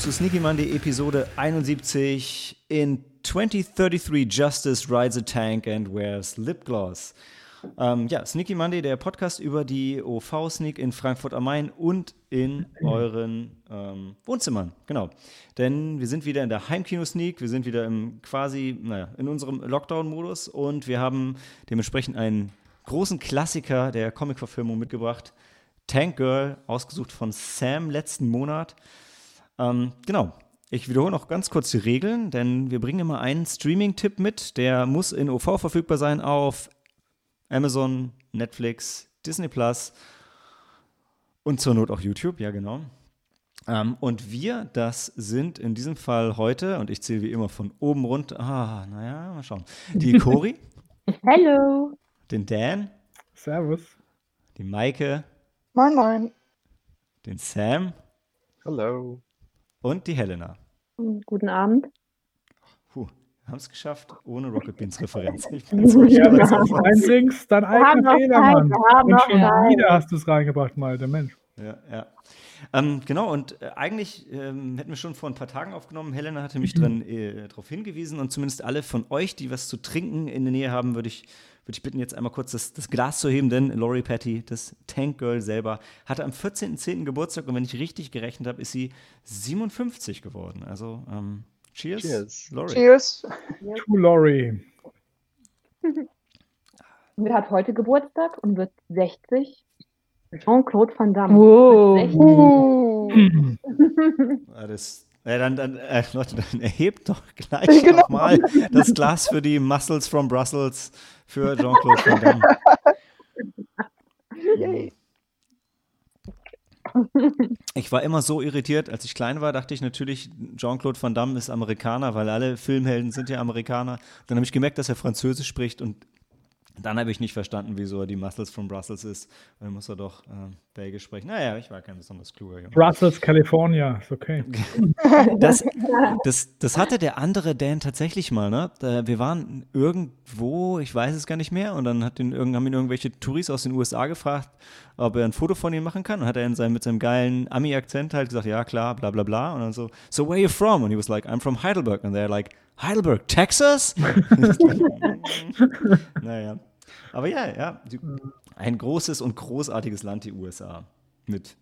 Zu Sneaky Monday Episode 71. In 2033 Justice rides a tank and wears lip gloss. Ähm, ja, Sneaky Monday, der Podcast über die OV-Sneak in Frankfurt am Main und in euren ähm, Wohnzimmern. Genau. Denn wir sind wieder in der Heimkino-Sneak, wir sind wieder im quasi, naja, in unserem Lockdown-Modus und wir haben dementsprechend einen großen Klassiker der Comic-Verfilmung mitgebracht. Tank Girl, ausgesucht von Sam letzten Monat. Ähm, genau. Ich wiederhole noch ganz kurz die Regeln, denn wir bringen immer einen Streaming-Tipp mit. Der muss in OV verfügbar sein auf Amazon, Netflix, Disney Plus und zur Not auch YouTube, ja genau. Ähm, und wir, das sind in diesem Fall heute, und ich zähle wie immer von oben runter, ah, naja, mal schauen. Die Cori, Hallo. den Dan, Servus. die Maike, Moin, moin. den Sam Hallo. Und die Helena. Guten Abend. Puh, haben es geschafft ohne Rocket Beans Referenz. Ich bin so Ja, das stolz auf uns. Dings, dein eigener Fehler, Mann. Und schon Zeit. wieder hast du es reingebracht, mal, der Mensch. Ja, ja. Ähm, genau, und äh, eigentlich ähm, hätten wir schon vor ein paar Tagen aufgenommen. Helena hatte mich dran, äh, darauf hingewiesen und zumindest alle von euch, die was zu trinken in der Nähe haben, würde ich, würde ich bitten, jetzt einmal kurz das, das Glas zu heben, denn Lori Patty, das Tank Girl selber, hatte am 14.10. Geburtstag und wenn ich richtig gerechnet habe, ist sie 57 geworden. Also, ähm, cheers, Cheers. Lori. Cheers. To Lori. Wer hat heute Geburtstag und wird 60? Jean-Claude Van Damme. Oh. Wird 60. Ah, Das, äh, dann, dann, äh, Leute, dann erhebt doch gleich Genau. nochmal das Glas für die Muscles from Brussels für Jean-Claude Van Damme. Yay. Ich war immer so irritiert, als ich klein war, dachte ich natürlich, Jean-Claude Van Damme ist Amerikaner, weil alle Filmhelden sind ja Amerikaner. Dann habe ich gemerkt, dass er Französisch spricht und dann habe ich nicht verstanden, wieso er die Muscles from Brussels ist. Dann muss er doch äh, Belgisch sprechen. Naja, ich war kein besonders kluger Junge. Brussels, California. Ist okay. Das, das, das hatte der andere Dan tatsächlich mal, ne? Wir waren irgendwo, ich weiß es gar nicht mehr, und dann hat ihn, haben ihn irgendwelche Touris aus den USA gefragt, ob er ein Foto von ihm machen kann. Und hat er in seinem, mit seinem geilen Ami-Akzent halt gesagt, ja klar, bla bla bla. Und dann so, so where are you from? Und he was like, I'm from Heidelberg. And they're like, Heidelberg, Texas? naja. Aber ja, ja, die, ein großes und großartiges Land, die USA. Mit.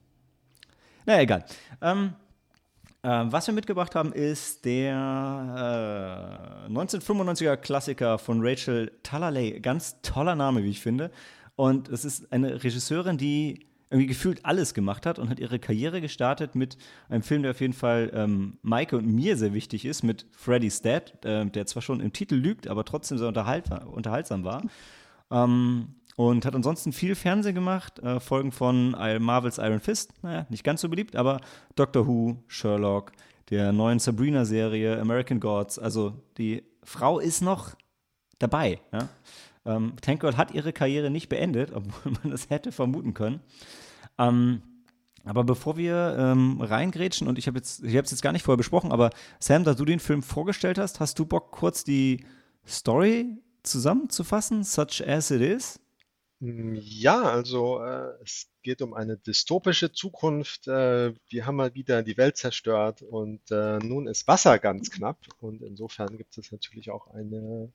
Naja, egal. Ähm, ähm, was wir mitgebracht haben, ist der äh, 1995er Klassiker von Rachel Talalay. Ganz toller Name, wie ich finde. Und es ist eine Regisseurin, die irgendwie gefühlt alles gemacht hat und hat ihre Karriere gestartet mit einem Film, der auf jeden Fall ähm, Maike und mir sehr wichtig ist, mit Freddy's Dad, äh, der zwar schon im Titel lügt, aber trotzdem sehr unterhalt, unterhaltsam war. Ähm, und hat ansonsten viel Fernsehen gemacht, äh, Folgen von Marvels Iron Fist, naja, nicht ganz so beliebt, aber Doctor Who, Sherlock, der neuen Sabrina-Serie, American Gods, also die Frau ist noch dabei. Ja? Ähm, Tank Girl hat ihre Karriere nicht beendet, obwohl man das hätte vermuten können. Ähm, aber bevor wir ähm, reingrätschen, und ich habe jetzt, es jetzt gar nicht vorher besprochen, aber Sam, da du den Film vorgestellt hast, hast du Bock, kurz die Story zusammenzufassen, such as it is? Mm, Ja, also äh, es geht um eine dystopische Zukunft. Äh, wir haben mal wieder die Welt zerstört und äh, nun ist Wasser ganz knapp. Und insofern gibt es natürlich auch eine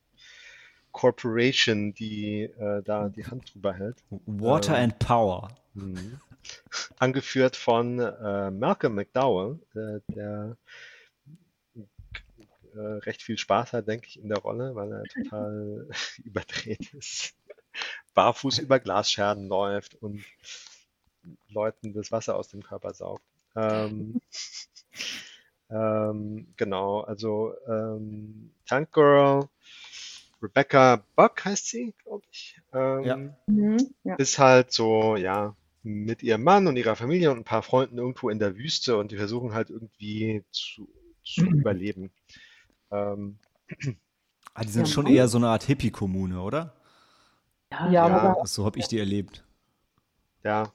Corporation, die äh, da die Hand drüber hält. Water Ähm. and Power. Mhm. Angeführt von äh, Malcolm McDowell, äh, der äh, recht viel Spaß hat, denke ich, in der Rolle, weil er total überdreht ist. Barfuß über Glasscherben läuft und Leuten das Wasser aus dem Körper saugt. Ähm, ähm, genau, also ähm, Tank Girl, Rebecca Buck heißt sie, glaube ich. Ähm, Ja. Mhm, ja. ist halt so, ja, mit ihrem Mann und ihrer Familie und ein paar Freunden irgendwo in der Wüste und die versuchen halt irgendwie zu, zu Mhm. überleben. Ähm, Ah, die sind Ja, schon eher so eine Art Hippie-Kommune, oder? Ja, Ja. So habe ich die erlebt. ja,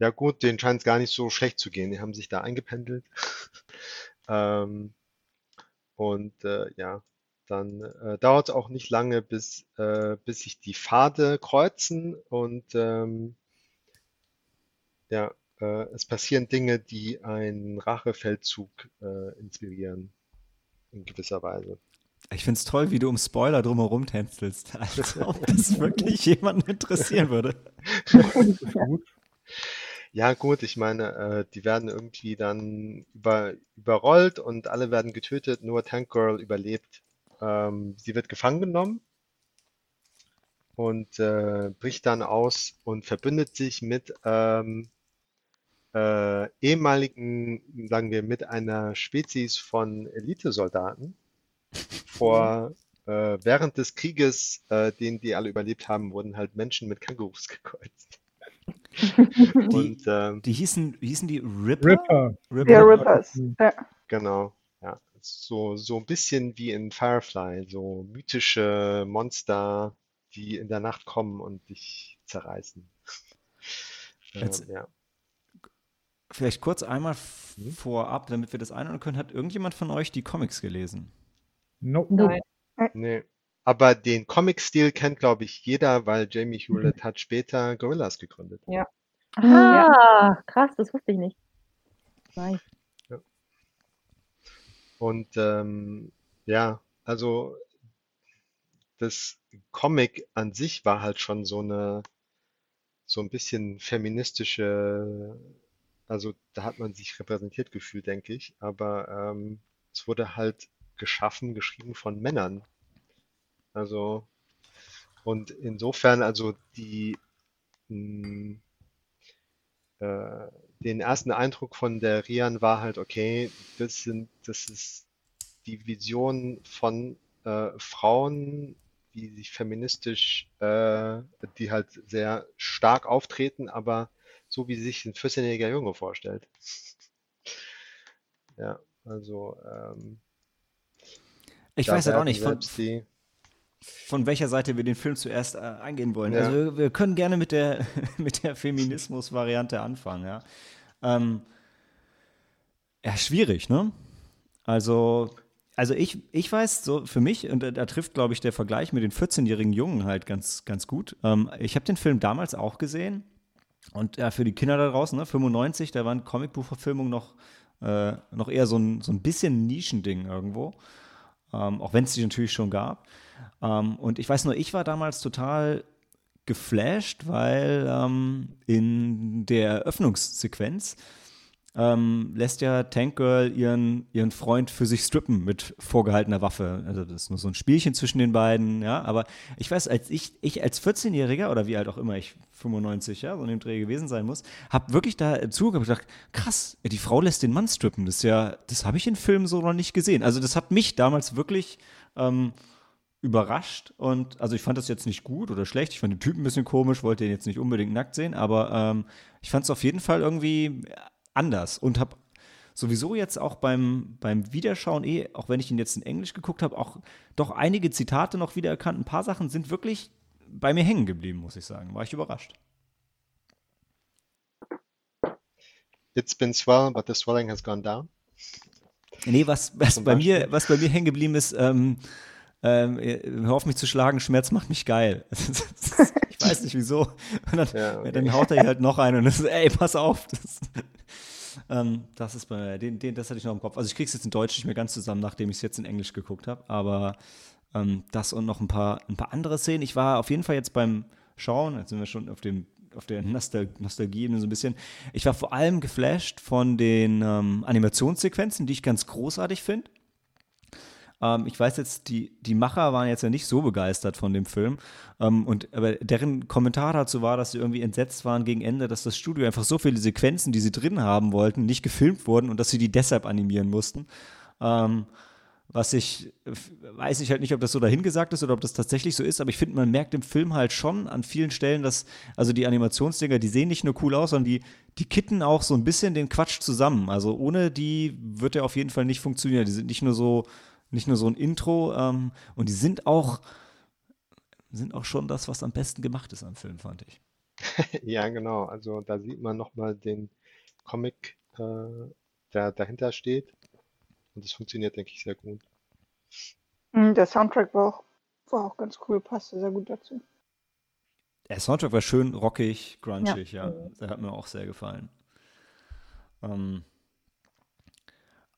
ja gut, denen scheint es gar nicht so schlecht zu gehen. Die haben sich da eingependelt. Ähm, und äh, ja, dann äh, dauert es auch nicht lange, bis, äh, bis sich die Pfade kreuzen und ähm, ja, äh, es passieren Dinge, die einen Rachefeldzug äh, inspirieren, in gewisser Weise. Ich finde es toll, wie du um Spoiler drumherum tänzelst, als ob das wirklich jemanden interessieren würde. Ja, gut, ich meine, äh, die werden irgendwie dann über, überrollt und alle werden getötet, nur Tank Girl überlebt. Ähm, sie wird gefangen genommen und äh, bricht dann aus und verbündet sich mit ähm, äh, ehemaligen, sagen wir, mit einer Spezies von Elitesoldaten vor äh, während des Krieges, äh, den die alle überlebt haben, wurden halt Menschen mit Kängurus gekreuzt. Und ähm, Die hießen, wie hießen die Ripper? Ripper. Ripper? Ja, Rippers. Ja. genau, ja, so, so ein bisschen wie in Firefly, so mythische Monster, die in der Nacht kommen und dich zerreißen. Ähm, Jetzt- ja. Vielleicht kurz einmal Mhm. vorab, damit wir das einordnen können. Hat irgendjemand von euch die Comics gelesen? Nope. Nein. Nee. Aber den Comic-Stil kennt, glaube ich, jeder, weil Jamie Hewlett hat später Gorillas gegründet. Ah, krass, das wusste ich nicht. Nice. Und ähm, ja, also das Comic an sich war halt schon so eine, so ein bisschen feministische, also da hat man sich repräsentiert gefühlt, denke ich, aber ähm, es wurde halt geschaffen, geschrieben von Männern. Also, und insofern, also die, mh, äh, den ersten Eindruck von der Rian war halt, okay, das sind, das ist die Vision von äh, Frauen, die sich feministisch, äh, die halt sehr stark auftreten, aber so wie sich ein 14-jähriger Junge vorstellt. Ja, also ähm, Ich weiß halt auch nicht, von, die, von welcher Seite wir den Film zuerst äh, eingehen wollen. Ja. Also wir, wir können gerne mit der, mit der Feminismus-Variante anfangen, ja. Ähm, ja, schwierig, ne? Also, also ich, ich weiß, so für mich, und da, da trifft, glaube ich, der Vergleich mit den 14-jährigen Jungen halt ganz, ganz gut. Ähm, ich habe den Film damals auch gesehen. Und ja, für die Kinder da draußen, ne, 95, da waren Comicbuchverfilmungen noch, äh, noch eher so ein, so ein bisschen Nischending irgendwo. Ähm, auch wenn es die natürlich schon gab. Ähm, und ich weiß nur, ich war damals total geflasht, weil ähm, in der Eröffnungssequenz ähm, lässt ja Tank Girl ihren, ihren Freund für sich strippen mit vorgehaltener Waffe. Also das ist nur so ein Spielchen zwischen den beiden, ja. Aber ich weiß, als ich, ich als 14-Jähriger oder wie alt auch immer ich 95, ja, so in dem Dreh gewesen sein muss, habe wirklich da zugehört und gedacht, krass, die Frau lässt den Mann strippen. Das ja, das habe ich in Filmen so noch nicht gesehen. Also das hat mich damals wirklich ähm, überrascht und also ich fand das jetzt nicht gut oder schlecht. Ich fand den Typen ein bisschen komisch, wollte ihn jetzt nicht unbedingt nackt sehen, aber ähm, ich fand es auf jeden Fall irgendwie anders und habe sowieso jetzt auch beim, beim Wiederschauen, eh, auch wenn ich ihn jetzt in Englisch geguckt habe, auch doch einige Zitate noch wiedererkannt. Ein paar Sachen sind wirklich bei mir hängen geblieben, muss ich sagen. War ich überrascht. It's been swell, but the swelling has gone down. Nee, was, was, bei, mir, was bei mir hängen geblieben ist, ähm, ähm, hör auf mich zu schlagen, Schmerz macht mich geil. ich weiß nicht wieso. Und dann, Ja, okay. dann haut er hier halt noch einen und das ist, ey, pass auf. Das, ähm, das ist bei mir, den, den, das hatte ich noch im Kopf. Also ich krieg's jetzt in Deutsch nicht mehr ganz zusammen, nachdem ich es jetzt in Englisch geguckt habe, aber ähm, das und noch ein paar, ein paar andere Szenen. Ich war auf jeden Fall jetzt beim Schauen, jetzt sind wir schon auf dem auf der Nostal Nostalgie-Ebene so ein bisschen. Ich war vor allem geflasht von den ähm, Animationssequenzen, die ich ganz großartig finde. Ähm, ich weiß jetzt, die, die Macher waren jetzt ja nicht so begeistert von dem Film. Ähm, und aber deren Kommentar dazu war, dass sie irgendwie entsetzt waren gegen Ende, dass das Studio einfach so viele Sequenzen, die sie drin haben wollten, nicht gefilmt wurden und dass sie die deshalb animieren mussten. Ähm, was ich, weiß ich halt nicht, ob das so dahingesagt ist oder ob das tatsächlich so ist, aber ich finde, man merkt im Film halt schon an vielen Stellen, dass, also die Animationsdinger, die sehen nicht nur cool aus, sondern die, die kitten auch so ein bisschen den Quatsch zusammen. Also ohne die wird er auf jeden Fall nicht funktionieren. Die sind nicht nur so, nicht nur so ein Intro, ähm, und die sind auch, sind auch schon das, was am besten gemacht ist am Film, fand ich. Ja, genau. Also da sieht man nochmal den Comic, äh, der dahinter steht. Und das funktioniert, denke ich, sehr gut. Mm, Der Soundtrack war auch, war auch ganz cool, passte sehr gut dazu. Der Soundtrack war schön rockig, grungig, ja. Der hat mir auch sehr gefallen. Ähm,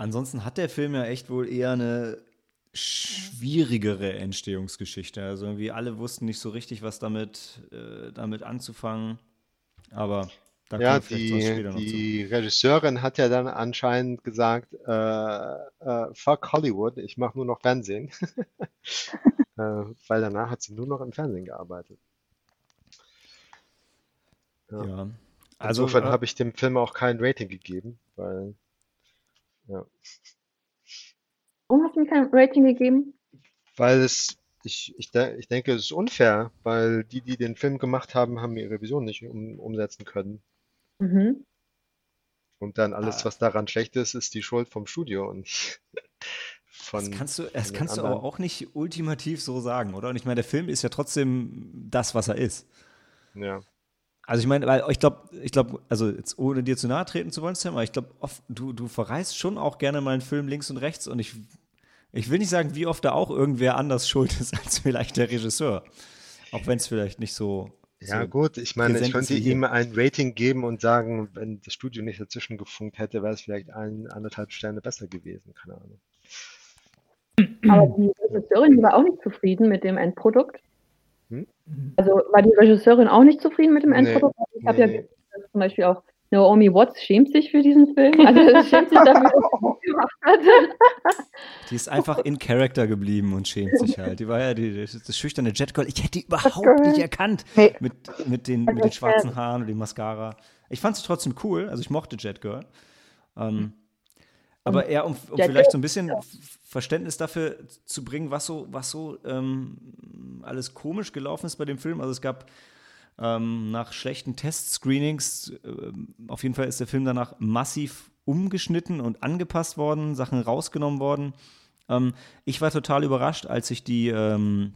ansonsten hat der Film ja echt wohl eher eine schwierigere Entstehungsgeschichte. Also irgendwie alle wussten nicht so richtig, was damit, äh, damit anzufangen. Aber da Ja, die, später noch zu. die Regisseurin hat ja dann anscheinend gesagt, äh, äh, fuck Hollywood, ich mache nur noch Fernsehen. Äh, weil danach hat sie nur noch im Fernsehen gearbeitet. Ja. Ja. Also, Insofern äh, habe ich dem Film auch kein Rating gegeben, weil ja, Warum hast du mir kein Rating gegeben? weil es ich, ich, ich denke, es ist unfair, weil die, die den Film gemacht haben, haben ihre Vision nicht um, umsetzen können. Mhm. Und dann alles, Ah. was daran schlecht ist, ist die Schuld vom Studio und von, Das kannst du, das kannst du aber auch nicht ultimativ so sagen, oder? Und ich meine, der Film ist ja trotzdem das, was er ist. Ja. Also ich meine, weil ich glaube, ich glaube, also jetzt ohne dir zu nahe treten zu wollen, Sam, aber ich glaube, oft, du, du verreißt schon auch gerne mal einen Film links und rechts und ich, ich will nicht sagen, wie oft da auch irgendwer anders schuld ist als vielleicht der Regisseur. Auch wenn es vielleicht nicht so. Ja, so gut, ich meine, ich könnte ihm ein Rating geben und sagen, wenn das Studio nicht dazwischen gefunkt hätte, wäre es vielleicht ein, anderthalb Sterne besser gewesen, keine Ahnung. Aber die Regisseurin, war auch nicht zufrieden mit dem Endprodukt. Hm? Also war die Regisseurin auch nicht zufrieden mit dem Nee, Endprodukt? Ich habe ja nee. dass zum Beispiel auch Naomi Watts schämt sich für diesen Film. Also sie schämt sich dafür, dass sie gemacht hat. Die ist einfach in Character geblieben und schämt sich halt. Die war ja die, das, das schüchterne Jetgirl. Ich hätte die überhaupt nicht erkannt Nee. mit, mit, den, mit den schwarzen Haaren und dem Mascara. Ich fand sie trotzdem cool. Also ich mochte Jetgirl. Ähm, aber eher, um, um vielleicht so ein bisschen Verständnis dafür zu bringen, was so, was so ähm, alles komisch gelaufen ist bei dem Film. Also es gab ähm, nach schlechten Test-Screenings, ähm, auf jeden Fall ist der Film danach massiv umgeschnitten und angepasst worden, Sachen rausgenommen worden. Ähm, ich war total überrascht, als ich die, ähm,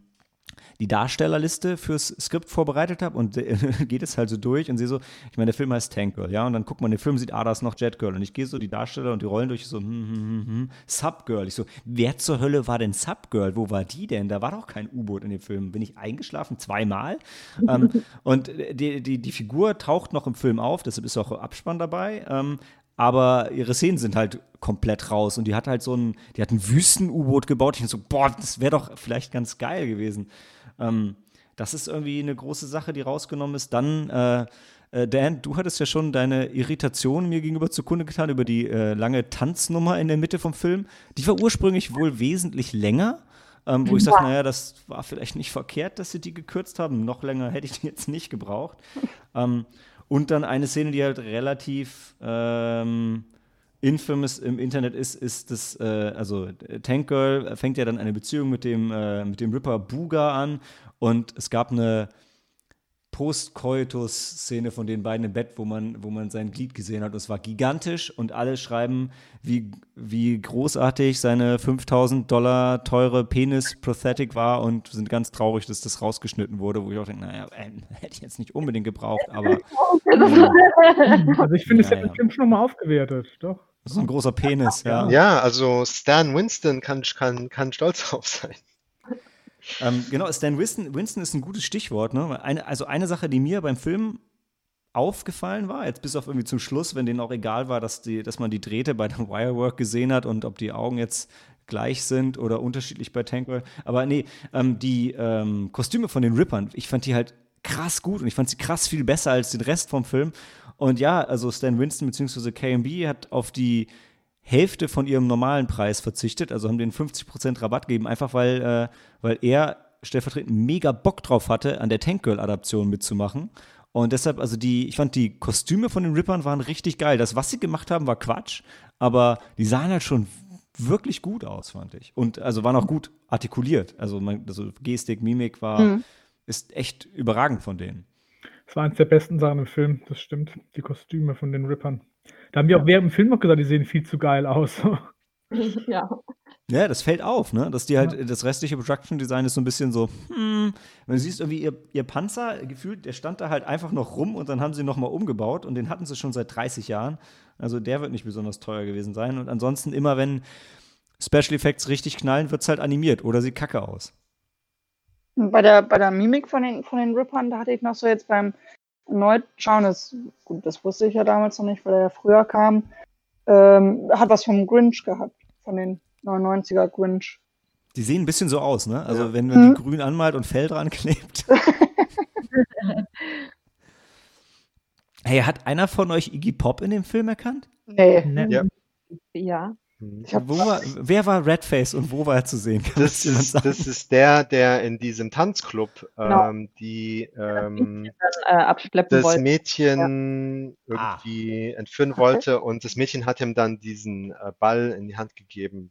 die Darstellerliste fürs Skript vorbereitet habe und äh, geht es halt so durch und sehe so, ich meine, der Film heißt Tank Girl, ja, und dann guckt man den Film, sieht, ah, da ist noch Jet Girl und ich gehe so die Darsteller und die Rollen durch, so, hm, hm, hm, hm, Sub Girl. Ich so, wer zur Hölle war denn Sub Girl? Wo war die denn? Da war doch kein U-Boot in dem Film. Bin ich eingeschlafen? Zweimal? ähm, und die, die, die Figur taucht noch im Film auf, deshalb ist auch Abspann dabei. Ähm, aber ihre Szenen sind halt komplett raus und die hat halt so ein, die hat ein Wüsten-U-Boot gebaut. Ich so, boah, das wäre doch vielleicht ganz geil gewesen. Ähm, das ist irgendwie eine große Sache, die rausgenommen ist. Dann, äh, äh, Dan, du hattest ja schon deine Irritation mir gegenüber zugrunde getan über die äh, lange Tanznummer in der Mitte vom Film. Die war ursprünglich wohl wesentlich länger. Ähm, wo ich sage, naja, das war vielleicht nicht verkehrt, dass sie die gekürzt haben. Noch länger hätte ich die jetzt nicht gebraucht. ähm, und dann eine Szene, die halt relativ ähm, infamous im Internet ist, ist das, äh, also Tank Girl fängt ja dann eine Beziehung mit dem, äh, mit dem Ripper Buga an und es gab eine Post-Coitus-Szene von den beiden im Bett, wo man, wo man sein Glied gesehen hat. Und es war gigantisch und alle schreiben, wie, wie großartig seine 5000 Dollar teure Penis-Prosthetic war und sind ganz traurig, dass das rausgeschnitten wurde, wo ich auch denke, naja, äh, hätte ich jetzt nicht unbedingt gebraucht, aber Also ich finde, es Ja, hat ja. schon nochmal aufgewertet, doch. so ein großer Penis, ja. Ja, also Stan Winston kann, kann, kann stolz drauf sein. Ähm, genau, Stan Winston, Winston ist ein gutes Stichwort. Ne? Eine, also eine Sache, die mir beim Film aufgefallen war, jetzt bis auf irgendwie zum Schluss, wenn denen auch egal war, dass, die, dass man die Drähte bei der Wirework gesehen hat und ob die Augen jetzt gleich sind oder unterschiedlich bei Tankwell. Aber nee, ähm, die ähm, Kostüme von den Rippern, ich fand die halt krass gut und ich fand sie krass viel besser als den Rest vom Film. Und ja, also Stan Winston bzw. KMB hat auf die Hälfte von ihrem normalen Preis verzichtet, also haben den 50% Rabatt gegeben, einfach weil, äh, weil er stellvertretend mega Bock drauf hatte, an der Tank Girl-Adaption mitzumachen. Und deshalb, also die, ich fand die Kostüme von den Rippern waren richtig geil. Das, was sie gemacht haben, war Quatsch, aber die sahen halt schon wirklich gut aus, fand ich. Und also waren auch gut artikuliert. Also, man, also Gestik, Mimik war, Mhm. ist echt überragend von denen. Das war eines der besten Sachen im Film, das stimmt. Die Kostüme von den Rippern. Da haben wir auch während dem Film noch gesagt, die sehen viel zu geil aus. ja. Ja, das fällt auf, ne? Dass die halt, das restliche Production Design ist so ein bisschen so, hm, wenn du siehst irgendwie ihr, ihr Panzer, gefühlt, der stand da halt einfach noch rum und dann haben sie ihn nochmal umgebaut und den hatten sie schon seit 30 Jahren. Also der wird nicht besonders teuer gewesen sein. Und ansonsten immer, wenn Special Effects richtig knallen, wird es halt animiert oder sieht kacke aus. Bei der, bei der Mimik von den, von den Rippern, da hatte ich noch so jetzt beim, erneut schauen. Das, gut, das wusste ich ja damals noch nicht, weil er ja früher kam. Ähm, hat was vom Grinch gehabt, von den 99er Grinch. Die sehen ein bisschen so aus, ne? Also wenn man Mhm. die grün anmalt und Fell dran klebt. hey, hat einer von euch Iggy Pop in dem Film erkannt? Nee. Ne? Ja. Ja. Hm. Ich hab, Wo war, wer war Redface und wo war er zu sehen? Das das ist, das ist der, der in diesem Tanzclub Genau. ähm, die ähm, Dann, äh, das wollte. Mädchen Ah. irgendwie entführen Okay. wollte und das Mädchen hat ihm dann diesen äh, Ball in die Hand gegeben,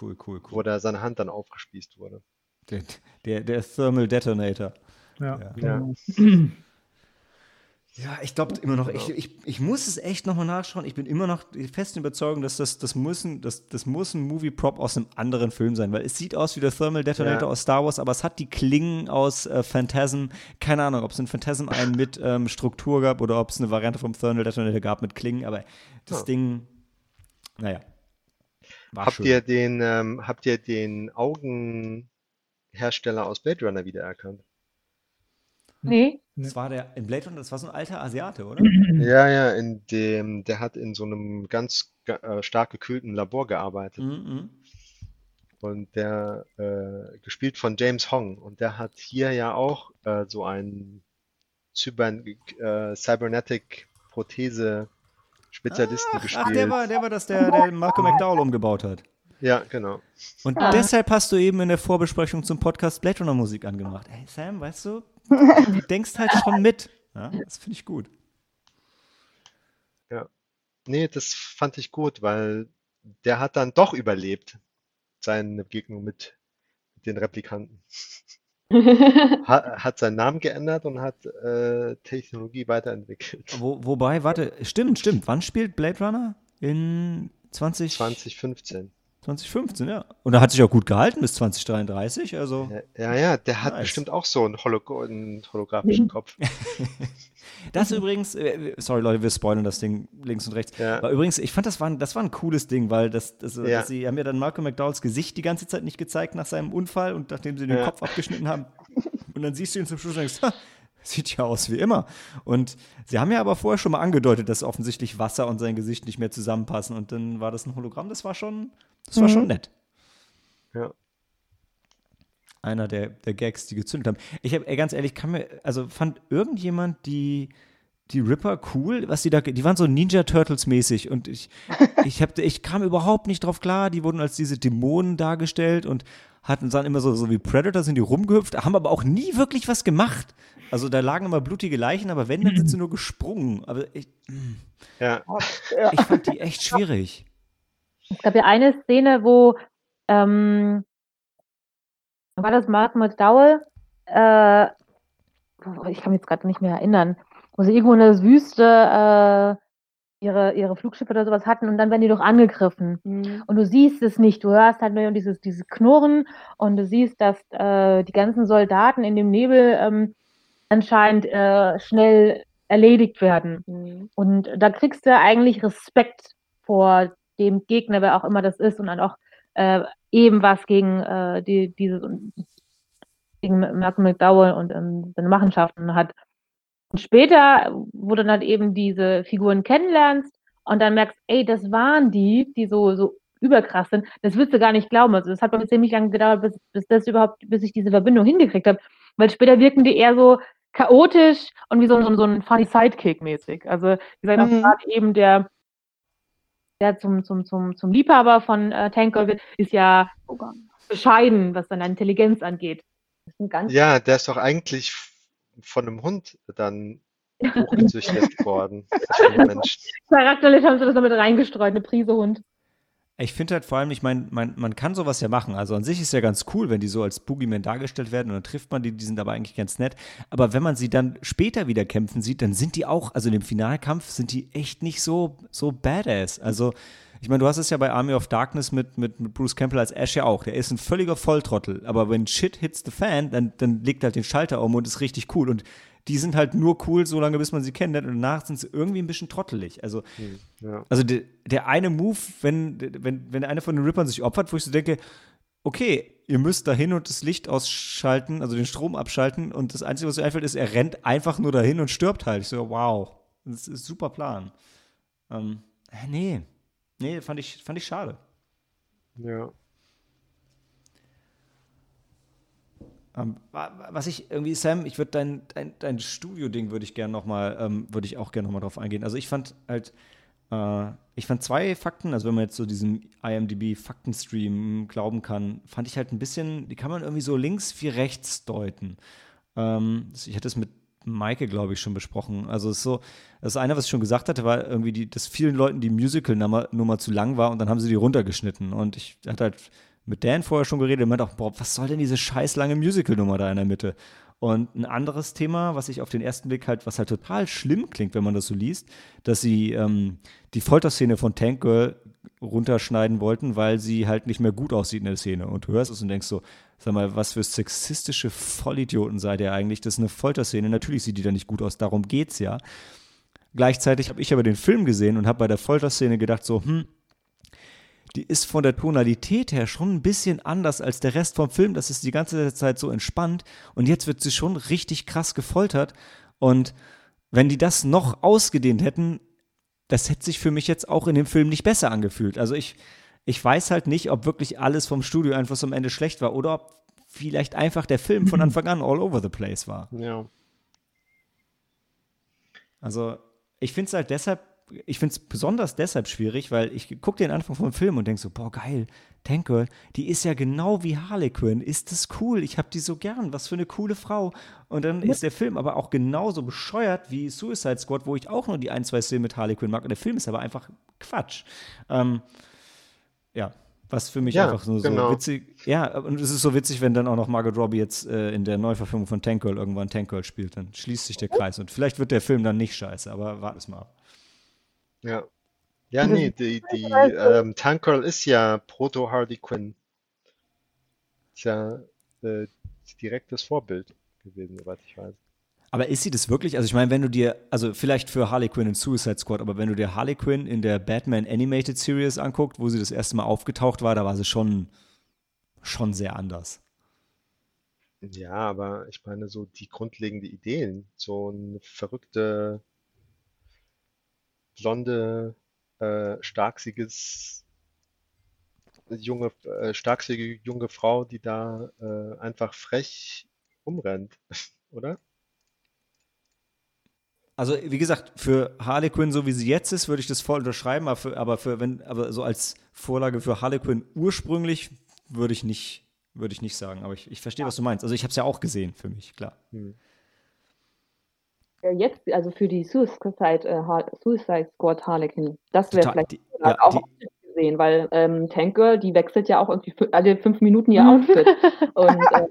Cool, cool, wo cool. da seine Hand dann aufgespießt wurde. Der, der, der Thermal Detonator. Ja. Ja. Ja, ich glaube immer noch, ich, ich, ich muss es echt nochmal nachschauen. Ich bin immer noch festen Überzeugung, dass das, das, muss ein, das, das muss ein Movie-Prop aus einem anderen Film sein, weil es sieht aus wie der Thermal Detonator Ja. aus Star Wars, aber es hat die Klingen aus äh, Phantasm. Keine Ahnung, ob es in Phantasm einen mit ähm, Struktur gab oder ob es eine Variante vom Thermal Detonator gab mit Klingen, aber das Ja. Ding, naja. War Habt schön. ihr den, ähm, habt ihr den Augenhersteller aus Blade Runner wiedererkannt? Nee. Das war der, in Blade Runner, das war so ein alter Asiate, oder? Ja, ja, in dem, der hat in so einem ganz äh, stark gekühlten Labor gearbeitet. Mhm. Und der, äh, gespielt von James Hong. Und der hat hier ja auch äh, so einen Cyber, äh, Cybernetic Prothese Spezialisten Ach, gespielt. ach, der war, der war das, der, der Malcolm McDowell umgebaut hat. Ja, genau. Und Ah. deshalb hast du eben in der Vorbesprechung zum Podcast Blade Runner Musik angemacht. Hey Sam, weißt du, du denkst halt schon mit. Ja, das finde ich gut. Nee, das fand ich gut, weil der hat dann doch überlebt, seine Begegnung mit den Replikanten. Ha, hat seinen Namen geändert und hat äh, Technologie weiterentwickelt. Wo, wobei, warte, stimmt, stimmt. Wann spielt Blade Runner? In 20, 2015. 2015, ja. Und er hat sich auch gut gehalten bis 2033. Also, Ja, ja, der hat Nice. bestimmt auch so einen, Holo einen holographischen Kopf. das übrigens, äh, sorry Leute, wir spoilern das Ding links und rechts. Ja. Aber übrigens, ich fand, das war, ein- das war ein cooles Ding, weil das, das, Ja. dass sie haben ja dann Malcolm McDowells Gesicht die ganze Zeit nicht gezeigt nach seinem Unfall und nachdem sie den Ja. Kopf abgeschnitten haben. Und dann siehst du ihn zum Schluss und denkst, ha, sieht ja aus wie immer. Und sie haben ja aber vorher schon mal angedeutet, dass offensichtlich Wasser und sein Gesicht nicht mehr zusammenpassen. Und dann war das ein Hologramm. Das war schon, das war Mhm. schon nett. Ja. Einer der, der Gags, die gezündet haben. Ich habe, ganz ehrlich, kann mir, also fand irgendjemand die, die Ripper cool, was die da, die waren so Ninja Turtles mäßig und ich, ich, hab, ich kam überhaupt nicht drauf klar, die wurden als diese Dämonen dargestellt und hatten dann immer so, so wie Predator sind die rumgehüpft, haben aber auch nie wirklich was gemacht. Also da lagen immer blutige Leichen, aber wenn, dann sind sie nur gesprungen. Aber ich, Ja, ich fand die echt schwierig. Es gab ja eine Szene, wo ähm, war das Mark McDowell? Äh, ich kann mich jetzt gerade nicht mehr erinnern, wo sie irgendwo in der Wüste äh, ihre, ihre Flugschiffe oder sowas hatten und dann werden die doch angegriffen. Mhm. Und du siehst es nicht, du hörst halt nur dieses, dieses Knurren und du siehst, dass äh, die ganzen Soldaten in dem Nebel ähm, anscheinend äh, schnell erledigt werden. Mhm. Und da kriegst du eigentlich Respekt vor dem Gegner, wer auch immer das ist, und dann auch äh, eben was gegen äh, die, dieses gegen Malcolm McDowell und ähm, seine Machenschaften hat. Und später, wo du dann halt eben diese Figuren kennenlernst und dann merkst, ey, das waren die, die so, so überkrass sind, das willst du gar nicht glauben. Also das hat bei mir ziemlich lange gedauert, bis, bis das überhaupt, bis ich diese Verbindung hingekriegt habe. Weil später wirken die eher so chaotisch und wie so, so, so ein funny Sidekick mäßig. Also, wie gesagt, auch Mhm. gerade eben der, der zum, zum, zum, zum Liebhaber von äh, Tank Girl wird, ist ja bescheiden, was seine Intelligenz angeht. Das ist ein ganz ja, der ist doch eigentlich von einem Hund dann hochgezüchtet worden. Von einem Menschen. charakterlich haben sie das damit reingestreut, eine Prise Hund. Ich finde halt vor allem, ich meine, man, man kann sowas ja machen. Also an sich ist ja ganz cool, wenn die so als Boogeyman dargestellt werden und dann trifft man die, die sind aber eigentlich ganz nett. Aber wenn man sie dann später wieder kämpfen sieht, dann sind die auch, also in dem Finalkampf sind die echt nicht so, so badass. Also, ich meine, du hast es ja bei Army of Darkness mit, mit, mit Bruce Campbell als Ash ja auch. Der ist ein völliger Volltrottel. Aber wenn Shit hits the fan, dann, dann legt er halt den Schalter um und ist richtig cool. Und die sind halt nur cool, solange bis man sie kennenlernt und danach sind sie irgendwie ein bisschen trottelig. Also, Hm, Ja. also der, der eine Move, wenn, wenn, wenn einer von den Rippern sich opfert, wo ich so denke, okay, ihr müsst dahin und das Licht ausschalten, also den Strom abschalten und das Einzige, was mir einfällt, ist, er rennt einfach nur dahin und stirbt halt. Ich so, wow, das ist ein super Plan. Ähm, äh, nee, nee, fand ich, fand ich schade. Ja. Ähm, was ich irgendwie, Sam, ich würde dein, dein, dein Studio-Ding würde ich gerne nochmal, ähm, würde ich auch gerne nochmal drauf eingehen. Also ich fand halt, äh, ich fand zwei Fakten, also wenn man jetzt so diesem IMDb-Faktenstream glauben kann, fand ich halt ein bisschen, die kann man irgendwie so links wie rechts deuten. Ähm, ich hatte es mit Maike, glaube ich, schon besprochen. Also es ist so, das eine, was ich schon gesagt hatte, war irgendwie, die, dass vielen Leuten die Musical-Nummer zu lang war und dann haben sie die runtergeschnitten. Und ich hatte halt mit Dan vorher schon geredet und meinte auch, boah, was soll denn diese scheiß lange Musical-Nummer da in der Mitte? Und ein anderes Thema, was ich auf den ersten Blick halt, was halt total schlimm klingt, wenn man das so liest, dass sie ähm, die Folterszene von Tank Girl runterschneiden wollten, weil sie halt nicht mehr gut aussieht in der Szene. Und du hörst es und denkst so, sag mal, was für sexistische Vollidioten seid ihr eigentlich? Das ist eine Folterszene. Natürlich sieht die da nicht gut aus, darum geht's ja. Gleichzeitig habe ich aber den Film gesehen und habe bei der Folterszene gedacht so, hm, die ist von der Tonalität her schon ein bisschen anders als der Rest vom Film. Das ist die ganze Zeit so entspannt. Und jetzt wird sie schon richtig krass gefoltert. Und wenn die das noch ausgedehnt hätten, das hätte sich für mich jetzt auch in dem Film nicht besser angefühlt. Also ich, ich weiß halt nicht, ob wirklich alles vom Studio einfach am Ende schlecht war oder ob vielleicht einfach der Film von Anfang an all over the place war. Ja. Also ich finde es halt deshalb ich finde es besonders deshalb schwierig, weil ich gucke den Anfang vom Film und denke so, boah, geil, Tank Girl, die ist ja genau wie Harley Quinn. Ist das cool? Ich habe die so gern. Was für eine coole Frau. Und dann ist der Film aber auch genauso bescheuert wie Suicide Squad, wo ich auch nur die ein, zwei Szenen mit Harley Quinn mag. Und der Film ist aber einfach Quatsch. Ähm, ja, was für mich ja, einfach so, genau. so, witzig. Ja, und es ist so witzig, wenn dann auch noch Margot Robbie jetzt äh, in der Neuverfilmung von Tank Girl irgendwann Tank Girl spielt. Dann schließt sich der Kreis. Und vielleicht wird der Film dann nicht scheiße, aber warte es mal ab. Ja. Ja, nee, die, die ähm, Tank Girl ist ja Proto Harley Quinn. Ist ja äh, direktes Vorbild gewesen, soweit ich weiß. Aber ist sie das wirklich? Also ich meine, wenn du dir, also vielleicht für Harley Quinn in Suicide Squad, aber wenn du dir Harley Quinn in der Batman Animated Series anguckt, wo sie das erste Mal aufgetaucht war, da war sie schon, schon sehr anders. Ja, aber ich meine, so die grundlegenden Ideen, so eine verrückte blonde, äh, starksiges junge, äh, starksiege junge Frau, die da äh, einfach frech umrennt, oder? Also wie gesagt, für Harley Quinn, so wie sie jetzt ist, würde ich das voll unterschreiben, aber für, aber für wenn, aber so als Vorlage für Harley Quinn ursprünglich würde ich nicht, würde ich nicht sagen. Aber ich, ich verstehe, was du meinst. Also ich habe es ja auch gesehen für mich, klar. Hm jetzt, also für die Suicide, äh, Suicide Squad Harlequin, das wäre vielleicht die, ja, auch die, gesehen, weil ähm, Tank Girl, die wechselt ja auch irgendwie alle fünf Minuten ihr Outfit. Und, äh,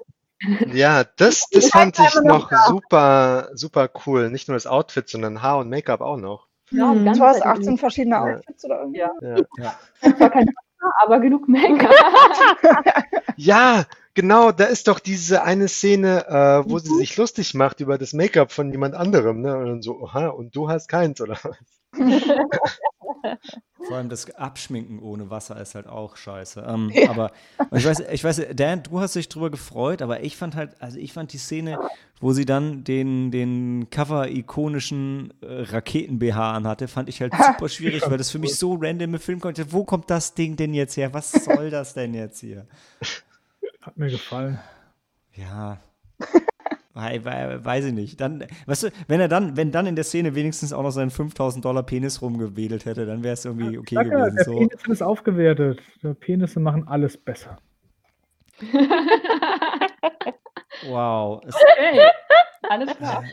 ja, das, das fand ich noch super, super cool. Nicht nur das Outfit, sondern Haar und Make-up auch noch. Ja, mhm. du hast 18 verschiedene Outfits oder irgendwie. Ja. ja. ja. Zwar kein Haar, aber genug Make-up. ja, Genau, da ist doch diese eine Szene, äh, wo sie mhm. sich lustig macht über das Make-up von jemand anderem, ne? Und dann so, aha, und du hast keins, oder was? Vor allem das Abschminken ohne Wasser ist halt auch scheiße. Ähm, ja. Aber ich weiß, ich weiß, Dan, du hast dich drüber gefreut, aber ich fand halt, also ich fand die Szene, wo sie dann den, den Cover-ikonischen äh, Raketen-BH anhatte, fand ich halt super schwierig, weil das für mich so random im Film kommt. Wo kommt das Ding denn jetzt her? Was soll das denn jetzt hier? Hat mir gefallen. Ja. Weiß ich nicht. Dann, weißt du, wenn er dann, wenn dann in der Szene wenigstens auch noch seinen 5000 Dollar Penis rumgewedelt hätte, dann wäre es irgendwie okay ja, gewesen. Der so. Penis ist aufgewertet. Der Penisse machen alles besser. wow. Okay. Alles klar.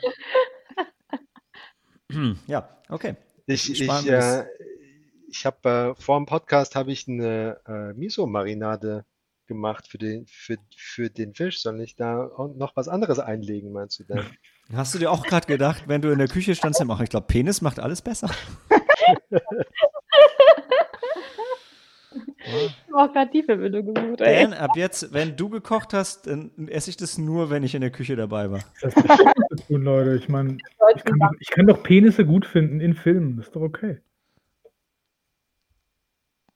ja, okay. Ich, ich, äh, ich habe äh, vor dem Podcast habe ich eine äh, Miso-Marinade gemacht für den, für, für den Fisch. Soll ich da noch was anderes einlegen, meinst du denn? Hast du dir auch gerade gedacht, wenn du in der Küche standst, dann ich glaube, Penis macht alles besser. Ich habe auch gerade die Verbindung gesucht. Dan, ab jetzt, wenn du gekocht hast, dann esse ich das nur, wenn ich in der Küche dabei war. Das ist zu tun, Leute. Ich meine, ich, ich, kann doch Penisse gut finden in Filmen. Das ist doch okay.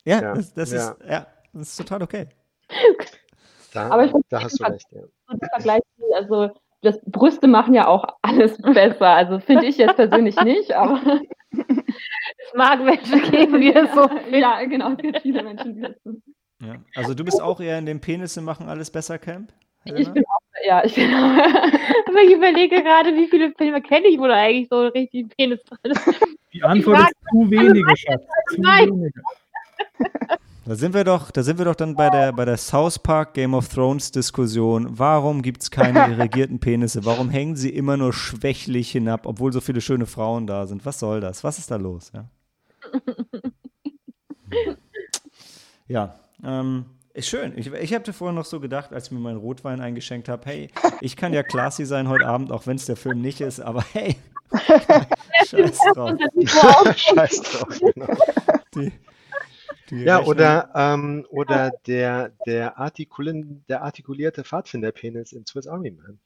Ja, ja das, das ja. ist ja, das ist total okay. Da, Aber ich da hast du recht, ja. so Vergleich, also das Brüste machen ja auch alles besser. Also finde ich jetzt persönlich nicht, aber Es mag Menschen geben, die es so finden. ja, genau, es gibt viele Menschen, die das tun. Ja. Also du bist auch eher in dem Penisse machen alles besser Camp? Ich bin auch, ja, ich bin auch. Aber ich überlege gerade, wie viele Filme kenne ich, wo da eigentlich so richtig Penis drin ist. Die Antwort Frage- ist zu wenige, Schatz. Zu Nein. wenige. Da sind wir doch, da sind wir doch dann bei der, bei der South Park Game of Thrones Diskussion. Warum gibt es keine irrigierten Penisse? Warum hängen sie immer nur schwächlich hinab, obwohl so viele schöne Frauen da sind? Was soll das? Was ist da los? Ja, ja ähm, ist schön. Ich, ich habe vorher noch so gedacht, als ich mir meinen Rotwein eingeschenkt habe, hey, ich kann ja classy sein heute Abend, auch wenn es der Film nicht ist, aber hey, scheiß drauf. Scheiß drauf. Genau. Die Ja, oder, ähm, oder der, der, Artikulin, der artikulierte Pfadfinderpenis in Swiss Army Man.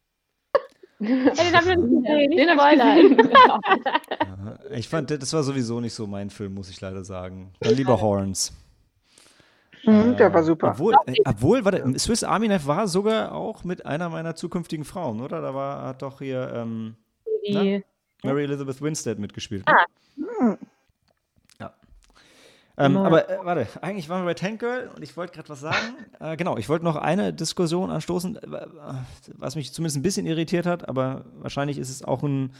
Den hab ich noch nicht gesehen. Den ich fand, das war sowieso nicht so mein Film, muss ich leider sagen. Dann lieber Horns. Mhm, der war super. Obwohl, äh, obwohl warte, Swiss Army Knife war sogar auch mit einer meiner zukünftigen Frauen, oder? Da war, hat doch hier ähm, Die- Mary Elizabeth Winstead mitgespielt. Ah. Ne? Ja. Ähm, Genau. aber äh, warte, eigentlich waren wir bei Tank Girl und ich wollte gerade was sagen. äh, genau, ich wollte noch eine Diskussion anstoßen, äh, was mich zumindest ein bisschen irritiert hat, aber wahrscheinlich ist es auch ein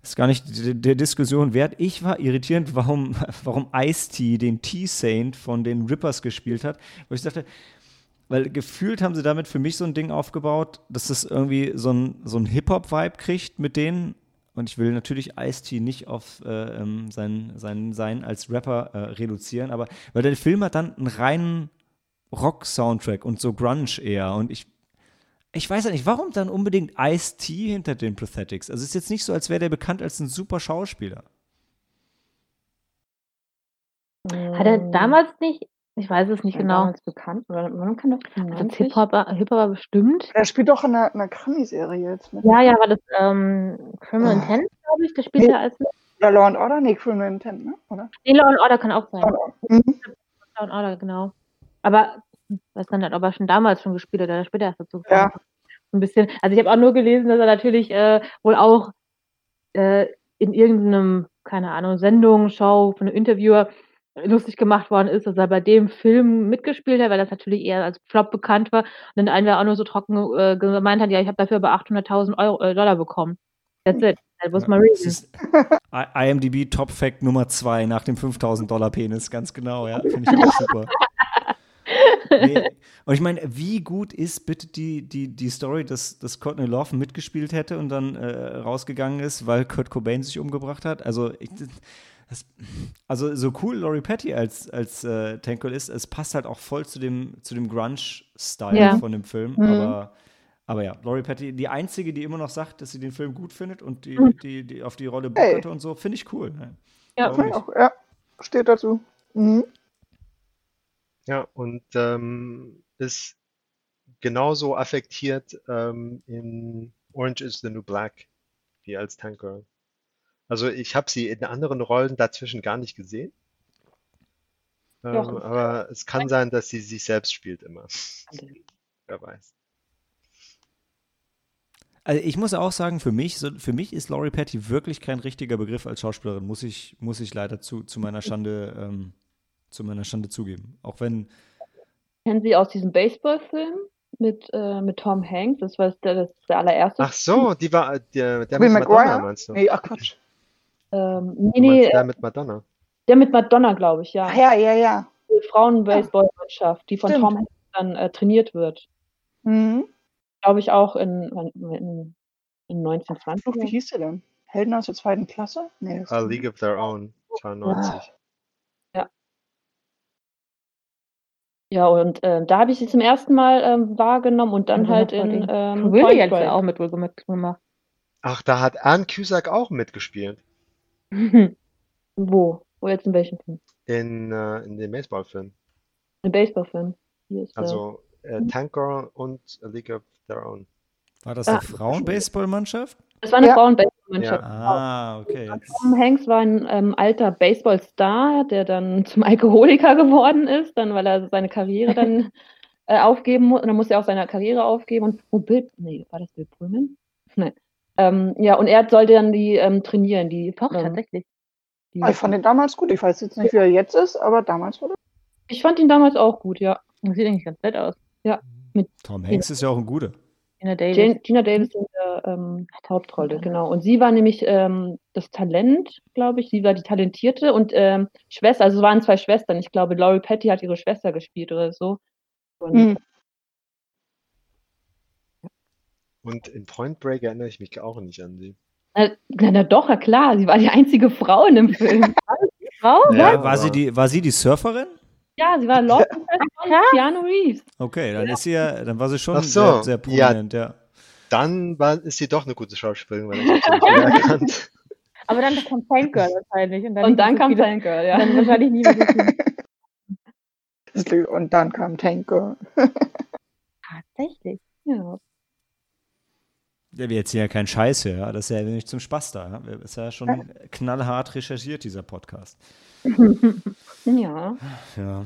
ist gar nicht der, der Diskussion wert. Ich war irritierend, warum, warum Ice-T den T-Saint von den Rippers gespielt hat. Wo ich dachte, weil gefühlt haben sie damit für mich so ein Ding aufgebaut, dass das irgendwie so ein, so ein Hip-Hop-Vibe kriegt mit denen. Und ich will natürlich Ice-T nicht auf äh, ähm, sein, sein Sein als Rapper äh, reduzieren, aber weil der Film hat dann einen reinen Rock-Soundtrack und so Grunge eher. Und ich, ich weiß ja nicht, warum dann unbedingt Ice-T hinter den Pathetics? Also es ist jetzt nicht so, als wäre der bekannt als ein super Schauspieler. Hat er damals nicht, ich weiß es nicht War genau, damals bekannt? Oder man kann doch als 95? Hip-Hopper Hip bestimmt. Er spielt doch in einer, in einer Krimi-Serie jetzt mit. Ja, ja, war das ähm, Criminal Oh. Intent, glaube ich, der spielt Nee. er als Oder Law and Order? Nee, Criminal Intent, ne? Oder? Nee, Law and Order kann auch sein. Law and Order. Mhm. Law and Order, genau. Aber hm, weiß gar nicht, ob er schon damals schon gespielt hat oder später erst dazu Ja. So ein bisschen. Also ich habe auch nur gelesen, dass er natürlich äh, wohl auch äh, in irgendeinem, keine Ahnung, Sendung, Show von einem Interviewer lustig gemacht worden ist, dass er bei dem Film mitgespielt hat, weil das natürlich eher als Flop bekannt war. Und dann einer auch nur so trocken äh, gemeint hat, ja, ich habe dafür aber 800.000 Euro, äh, Dollar bekommen. That's it. That was my reason. IMDb Top Fact Nummer zwei nach dem 5000 Dollar Penis, ganz genau, ja, finde ich auch super. Nee. Und ich meine, wie gut ist bitte die, die, die Story, dass, dass Courtney Love mitgespielt hätte und dann äh, rausgegangen ist, weil Kurt Cobain sich umgebracht hat? Also, ich, das, also so cool Laurie Petty als, als äh, Tank Girl ist, es passt halt auch voll zu dem, zu dem Grunge-Style Ja. von dem Film. Mhm. Aber, aber ja, Laurie Petty, die einzige, die immer noch sagt, dass sie den Film gut findet und die, Mhm. die, die auf die Rolle Bock Hey. und so, finde ich cool. Ne? Ja, nicht? auch, ja, steht dazu. Mhm. Ja, und ähm, ist genauso affektiert ähm, in Orange is the New Black wie als Tank Girl. Also ich habe sie in anderen Rollen dazwischen gar nicht gesehen. Ähm, aber es kann sein, dass sie sich selbst spielt immer. Wer weiß. Also ich muss auch sagen, für mich, so, für mich ist Laurie Petty wirklich kein richtiger Begriff als Schauspielerin, muss ich, muss ich leider zu, zu meiner Schande, ähm, zu meiner Schande zugeben. Auch wenn, Kennen Sie aus diesem Baseballfilm mit, äh, mit Tom Hanks? Das war der, das der allererste. Ach so, die war äh, der, der Madonna, Maguire? meinst du? Nee, ach Quatsch. Ähm, nee, nee, meinst äh, der mit Madonna. der mit Madonna, glaube ich, ja. Ach ja, ja, ja. Die Frauenbaseballmannschaft, die von Stimmt. Tom Hanks dann äh, trainiert wird. Mhm. Glaube ich auch in, in, in Ach, wie 1920. hieß der denn? Helden aus der zweiten Klasse? Nee, A League of Their Own, 92. Ja, und äh, da habe ich sie zum ersten Mal ähm, wahrgenommen und dann dann halt hat in ähm, Willy Break. ja auch mit wohl mitgemacht. Ach, da hat Anne Cusack auch mitgespielt. Wo? Wo jetzt in welchem Film? In, äh, in dem Baseballfilm. Ein Baseballfilm. Hier ist der. Also äh, Tank Girl und A League of Their Own. war das Ah. eine Frauenbaseballmannschaft? Das war eine Ja. Frauenbaseballmannschaft. Ah, okay. Tom Hanks war ein ähm, alter Baseballstar, der dann zum Alkoholiker geworden ist, dann weil er seine Karriere dann äh, aufgeben muss. Und dann muss er auch seine Karriere aufgeben. Und wo Bill, nee, war das Bill Pullman? Nein. Ähm, ja, und er sollte dann die ähm, trainieren, die Doch, ähm, tatsächlich. die- Ah, Ich fand den damals gut. Ich weiß jetzt nicht, wie er jetzt ist, aber damals er. ich fand ihn damals auch gut, ja. Das sieht eigentlich ganz nett aus. Tom Hanks ist ja auch ein guter. In der Daily. Jane, Gina Davis in der ähm, Hauptrolle, genau. Und sie war nämlich ähm, das Talent, glaube ich. Sie war die Talentierte und ähm, Schwester, also es waren zwei Schwestern. Ich glaube, Laurie Petty hat ihre Schwester gespielt oder so. Und, Mhm. Und in Point Break erinnere ich mich auch nicht an sie. na, na, doch, na klar, sie war die einzige Frau in dem Film. Frau? Ja, war, sie die, war sie die Surferin? ja, sie war von Ja. Keanu Reeves. Okay, dann ist sie ja, dann war sie schon so, sehr, sehr ja. prominent, ja. Dann war, ist sie doch eine gute Schauspielerin, weil ich habe sie nicht mehr erkannt. Aber dann kam Tank Girl wahrscheinlich. Und dann, Und dann so kam Tank Girl, ja. Dann wahrscheinlich nie viel. Und dann kam Tank Girl. Tatsächlich. ja. Ja, wir erzählen ja keinen Scheiß hier, ja. Das ist ja nicht zum Spaß da. Ja. Ist ja schon knallhart recherchiert, dieser Podcast. Ja. Ja.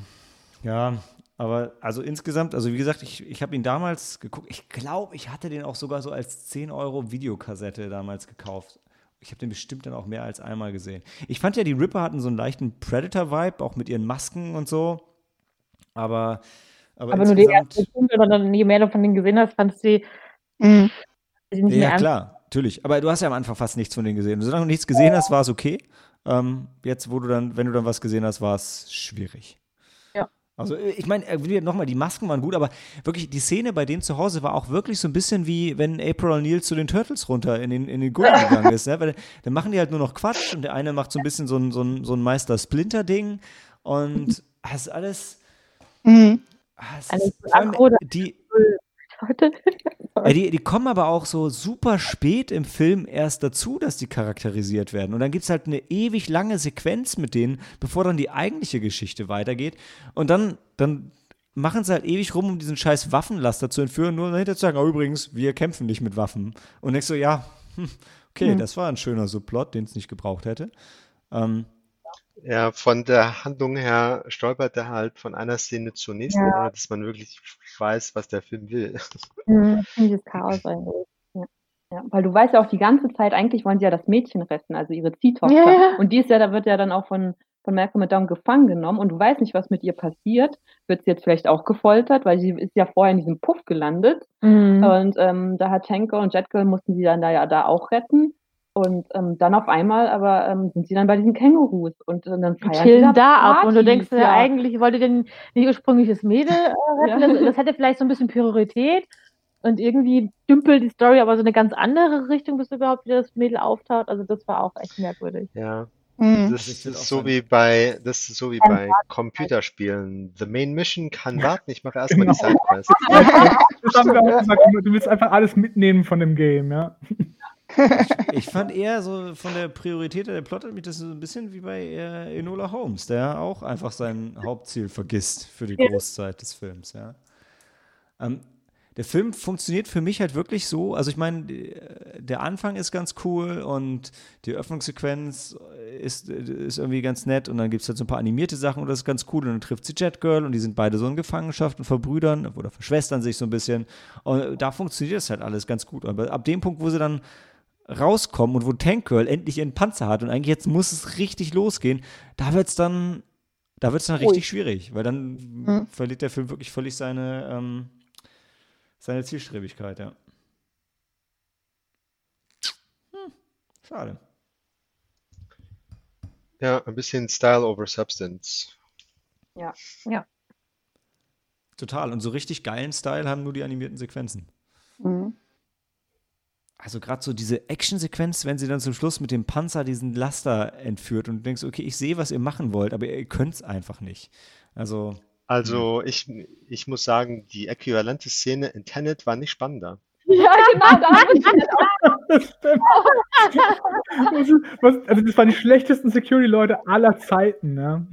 Ja, aber also insgesamt, also wie gesagt, ich, ich habe ihn damals geguckt. Ich glaube, ich hatte den auch sogar so als 10 Euro Videokassette damals gekauft. Ich habe den bestimmt dann auch mehr als einmal gesehen. Ich fand ja, die Ripper hatten so einen leichten Predator-Vibe, auch mit ihren Masken und so. Aber, aber, Aber nur die erste Stunde, und dann, je mehr du von denen gesehen hast, fandst du sie, Mhm. Ja, klar, natürlich. Aber du hast ja am Anfang fast nichts von denen gesehen. Solange du nichts gesehen hast, war es okay. Ähm, jetzt, wo du dann, wenn du dann was gesehen hast, war es schwierig. Ja. Also, äh, ich meine, nochmal, die Masken waren gut, aber wirklich, die Szene bei denen zu Hause war auch wirklich so ein bisschen wie, wenn April O'Neil zu den Turtles runter in den, in den Gully gegangen ist. Ne? Weil dann machen die halt nur noch Quatsch und der eine macht so ein bisschen so ein, so ein, so ein Meister-Splinter-Ding und das ist alles. Mhm. ah, es Alles ist- so vor allem aggro, das- die, Leute. ja, die, die kommen aber auch so super spät im Film erst dazu, dass die charakterisiert werden. Und dann gibt es halt eine ewig lange Sequenz mit denen, bevor dann die eigentliche Geschichte weitergeht. Und dann, dann machen sie halt ewig rum, um diesen scheiß Waffenlaster zu entführen, nur dahinter zu sagen, oh, übrigens, wir kämpfen nicht mit Waffen. Und denkst so, ja, hm, okay, Hm. das war ein schöner Subplot, den es nicht gebraucht hätte. Ähm, Ja, von der Handlung her stolpert er halt von einer Szene zur nächsten, Ja. ohne dass man wirklich weiß, was der Film will. Mhm, Ziemliches Chaos eigentlich. Ja, weil du weißt ja auch die ganze Zeit, eigentlich wollen sie ja das Mädchen retten, also ihre Ziehtochter. Ja, ja. Und die ist ja, da wird ja dann auch von, von Malcolm McDowell gefangen genommen und du weißt nicht, was mit ihr passiert. Wird sie jetzt vielleicht auch gefoltert, weil sie ist ja vorher in diesem Puff gelandet. Mhm. Und ähm, da hat Tank Girl und Jet Girl mussten sie dann da ja da auch retten. Und ähm, dann auf einmal aber ähm, sind sie dann bei diesen Kängurus und, äh, dann Und feiern sie chillen da ab und du Partys, denkst dir ja. eigentlich, wollte denn nicht ursprüngliches Mädel äh, retten? Ja. Das, das hätte vielleicht so ein bisschen Priorität und irgendwie dümpelt die Story aber so eine ganz andere Richtung, bis überhaupt wieder das Mädel auftaucht. Also das war auch echt merkwürdig. Ja, Mhm. das ist so wie bei, das ist so wie bei Computerspielen. The Main Mission kann warten, ich mache erstmal die Genau. Sidequest. Das haben wir auch gesagt. Du willst einfach alles mitnehmen von dem Game, ja. Ich fand eher so von der Priorität der Plot hat mich das so ein bisschen wie bei äh, Enola Holmes, der auch einfach sein Hauptziel vergisst für die Großzeit des Films, ja. Ähm, der Film funktioniert für mich halt wirklich so, also ich meine, die- der Anfang ist ganz cool und die Öffnungssequenz ist, ist irgendwie ganz nett und dann gibt es halt so ein paar animierte Sachen und das ist ganz cool und dann trifft sie Jet Girl und die sind beide so in Gefangenschaft und verbrüdern oder verschwestern sich so ein bisschen und da funktioniert das halt alles ganz gut. Aber ab dem Punkt, wo sie dann rauskommen und wo Tank Girl endlich ihren Panzer hat und eigentlich jetzt muss es richtig losgehen, da wird es dann, da wird's dann richtig schwierig, weil dann Mhm. verliert der Film wirklich völlig seine, ähm, seine Zielstrebigkeit, ja. Hm, schade. Ja, ein bisschen Style over Substance. Total. Und so richtig geilen Style haben nur die animierten Sequenzen. Mhm. Also gerade so diese Actionsequenz, wenn sie dann zum Schluss mit dem Panzer diesen Laster entführt und du denkst, okay, ich sehe, was ihr machen wollt, aber ihr könnt es einfach nicht. Also, Also ich, ich muss sagen, die äquivalente Szene in Tenet war nicht spannender. Ja, genau, da ich Das. Das ist, was, also das waren die schlechtesten Security-Leute aller Zeiten, ja.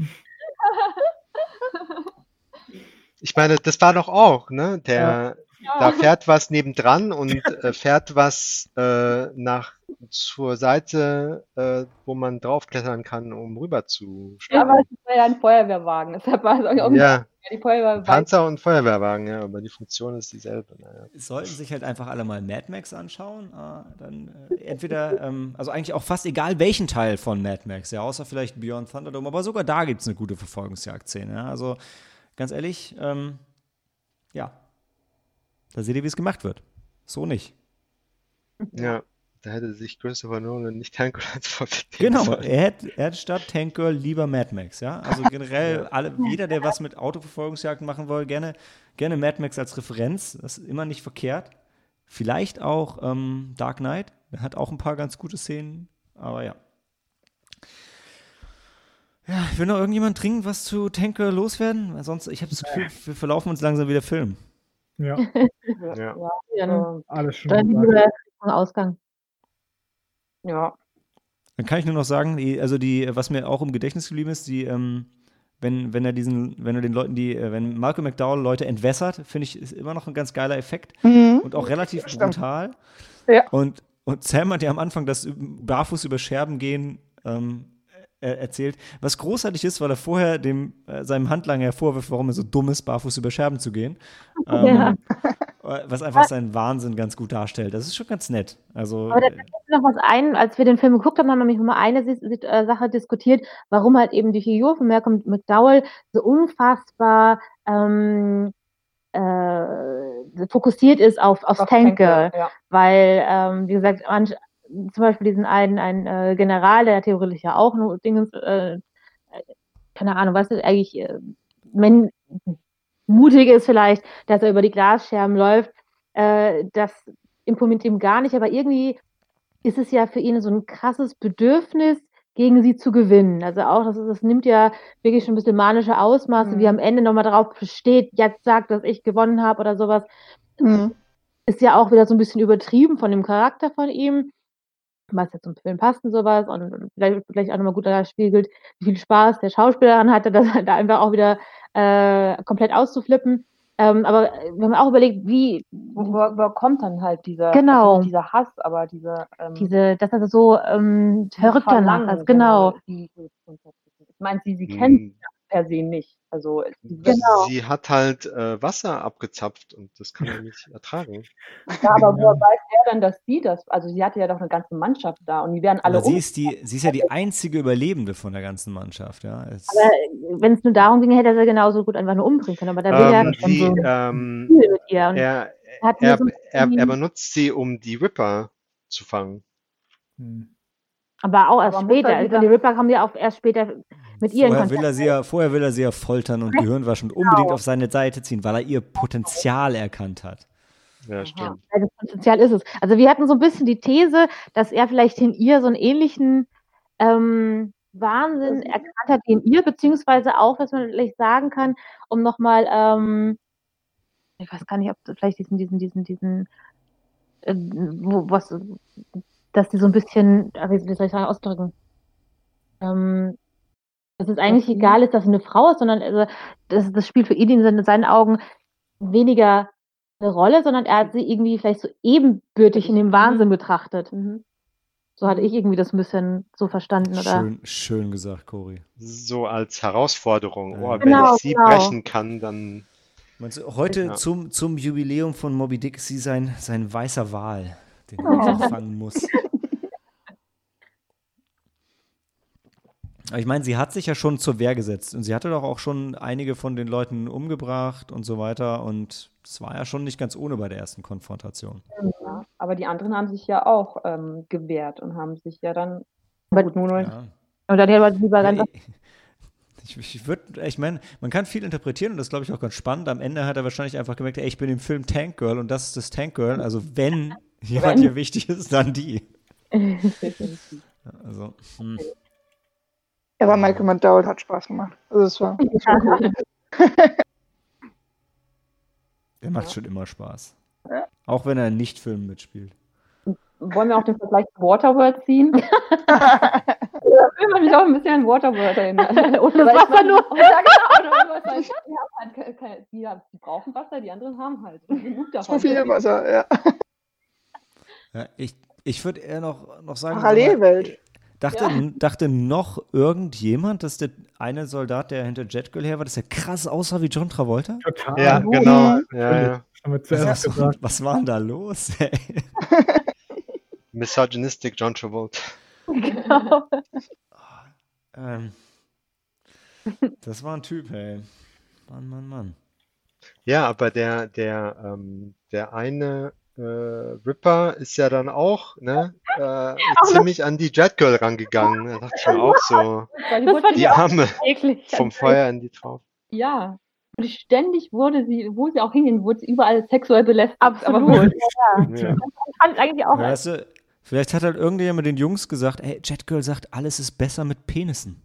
Ich meine, das war doch auch, ne? Der, da Ja. fährt was nebendran und äh, fährt was äh, nach zur Seite, äh, wo man draufklettern kann, um rüber zu Ja, aber es war ja ein Feuerwehrwagen, deshalb war es auch irgendwie Ja, die Feuerwehr weiß, Panzer und Feuerwehrwagen, ja, aber die Funktion ist dieselbe. Naja. sollten sich halt einfach alle mal Mad Max anschauen. Äh, dann äh, entweder, ähm, also eigentlich auch fast egal welchen Teil von Mad Max, ja, außer vielleicht Beyond Thunderdome, aber sogar da gibt es eine gute Verfolgungsjagd-Szene. Ja? Also ganz ehrlich, ähm, ja, da seht ihr, wie es gemacht wird. So nicht. Ja, da hätte sich Christopher Nolan nicht Tank als Vorbild Genau, er hätte, er hätte statt Tank Girl lieber Mad Max, ja. Also generell, alle, jeder, der was mit Autoverfolgungsjagden machen will, gerne, gerne Mad Max als Referenz. Das ist immer nicht verkehrt. Vielleicht auch ähm, Dark Knight, der hat auch ein paar ganz gute Szenen, aber ja. Ja, will noch irgendjemand dringend was zu Tank Girl loswerden? Weil Sonst, ich habe das Gefühl, wir verlaufen uns langsam wieder Film. Ja, Ja. Dann, alles schon Dann gesagt. lieber Richtung Ausgang. ja. Dann kann ich nur noch sagen, die, also die, was mir auch im Gedächtnis geblieben ist, die, ähm, wenn, wenn er diesen, wenn er den Leuten die, äh, wenn Malcolm McDowell Leute entwässert, finde ich, ist immer noch ein ganz geiler Effekt Mhm. und auch relativ brutal. Ja. Und, und Sam hat ja am Anfang das Barfuß über Scherben gehen ähm, erzählt, was großartig ist, weil er vorher dem, äh, seinem Handlanger hervorwirft, warum er so dumm ist, barfuß über Scherben zu gehen. Ähm, Ja. Was einfach seinen Wahnsinn ganz gut darstellt. Das ist schon ganz nett. Also, Aber da äh, fällt mir noch was ein, als wir den Film geguckt haben, haben wir nämlich mal eine äh, Sache diskutiert, warum halt eben die Figur von Malcolm McDowell so unfassbar ähm, äh, fokussiert ist auf, aufs Auf Tank Girl. Ja. Weil, ähm, wie gesagt, manch, zum Beispiel diesen einen, einen äh, General, der theoretisch ja auch nur Dingens, äh, keine Ahnung, was ist eigentlich, äh, men, mutig ist vielleicht, dass er über die Glasscherben läuft, äh, das imponiert ihm gar nicht, aber irgendwie ist es ja für ihn so ein krasses Bedürfnis, gegen sie zu gewinnen. Also auch, das, ist, das nimmt ja wirklich schon ein bisschen manische Ausmaße, Mhm. wie am Ende nochmal darauf besteht, jetzt sagt, dass ich gewonnen habe oder sowas Mhm. ist ja auch wieder so ein bisschen übertrieben von dem Charakter von ihm, was ja zum Film passt und sowas und vielleicht, vielleicht auch nochmal gut daran spiegelt, wie viel Spaß der Schauspieler daran hatte, das da einfach auch wieder äh, komplett auszuflippen. Ähm, aber wir haben auch überlegt, wie Wo, wo, kommt dann halt dieser, Genau. also dieser Hass, aber dieser ähm, diese, dass er so ähm, verrückt danach ist. Genau. die ist. Ich meine, sie, sie kennt Hm, per se nicht. Also Genau. Sie hat halt äh, Wasser abgezapft und das kann er nicht ertragen. ja, aber woher weiß er dann, dass sie das, also sie hatte ja doch eine ganze Mannschaft da und die werden alle aber sie ist, die, sie ist ja die einzige Überlebende von der ganzen Mannschaft. Ja. Es, Aber wenn es nur darum ging, hätte er sie genauso gut einfach nur umbringen können. Aber da will er Ähm, schon sie, so- ähm, viel mit ihr. Und er, er, so er, er benutzt sie, um die Ripper zu fangen. Hm. Aber auch erst Aber später. er Also die Ripper kommen ja auch erst später mit ihr in vorher, Kontakt. will er sie ja, vorher will er sie ja foltern und Gehirnwaschen und unbedingt auf seine Seite ziehen, weil er ihr Potenzial erkannt hat. Ja, stimmt. Ja, das Potenzial ist es. Also wir hatten so ein bisschen die These, dass er vielleicht in ihr so einen ähnlichen ähm, Wahnsinn erkannt hat in ihr, beziehungsweise auch, dass man vielleicht sagen kann, um nochmal, ähm, ich weiß gar nicht, ob vielleicht diesen, diesen, diesen, diesen, äh, wo, was, dass die so ein bisschen, äh, wie soll ich sagen, ausdrücken, ähm, dass es eigentlich sie- egal ist, dass sie eine Frau ist, sondern also, das, das spielt für ihn in seinen- in seinen Augen weniger eine Rolle, sondern er hat sie irgendwie vielleicht so ebenbürtig in dem Wahnsinn betrachtet. Mhm. So hatte ich irgendwie das ein bisschen so verstanden, oder? Schön, schön gesagt, Cory. So als Herausforderung. Oh, wenn Genau, ich sie genau. brechen kann, dann. Meinst du, heute Ja. zum, zum Jubiläum von Moby Dick ist sie sein, sein weißer Wal, den er fangen muss. Aber ich meine, sie hat sich ja schon zur Wehr gesetzt und sie hatte doch auch schon einige von den Leuten umgebracht und so weiter und es war ja schon nicht ganz ohne bei der ersten Konfrontation. Ja, aber die anderen haben sich ja auch ähm, gewehrt und haben sich ja dann Aber- gut, nur Ja. Und dann hätte man lieber ganz ich ich würde, ich meine, man kann viel interpretieren und das glaube ich auch ganz spannend. Am Ende hat er wahrscheinlich einfach gemerkt, ey, ich bin im Film Tank Girl und das ist das Tank Girl. Also wenn jemand Wenn. hier wichtig ist, dann die. Also, hm. Aber Michael McDowell hat Spaß gemacht. Also es war, es war cool. der macht schon immer Spaß. Auch wenn er in Nicht-Filmen mitspielt. Wollen wir auch den Vergleich zu Waterworld ziehen? Da will man mich auch ein bisschen an Waterworld erinnern. Und das Weil ich Wasser meine, nur. Ja, genau. Halt, die, haben halt die, brauchen Wasser, die anderen haben halt. Zu viel Wasser, ja. Ja, ich ich würde eher noch, noch sagen, Parallelwelt. Dachte, dachte noch irgendjemand, dass der eine Soldat, der hinter Jetgirl her war, dass er krass aussah wie John Travolta? Total. Ja, gut. genau. Ja, ja. Was, zuerst was, war denn da los? Ey? Misogynistic John Travolta. Genau. Ähm, das war ein Typ, ey. Mann, Mann, Mann. Ja, aber der, der, ähm, der eine äh, Ripper ist ja dann auch ne, äh, ziemlich an die Jetgirl rangegangen. Da dachte ich mir auch so, die die Arme vom Feuer in die Traufe. Ja. Und ständig wurde sie, wo sie auch hinging, wurde sie überall sexuell belästigt. Absolut. Aber gut. Ja. Fand es eigentlich auch. Weißt du, vielleicht hat halt irgendjemand den Jungs gesagt, ey, Jetgirl sagt, alles ist besser mit Penissen.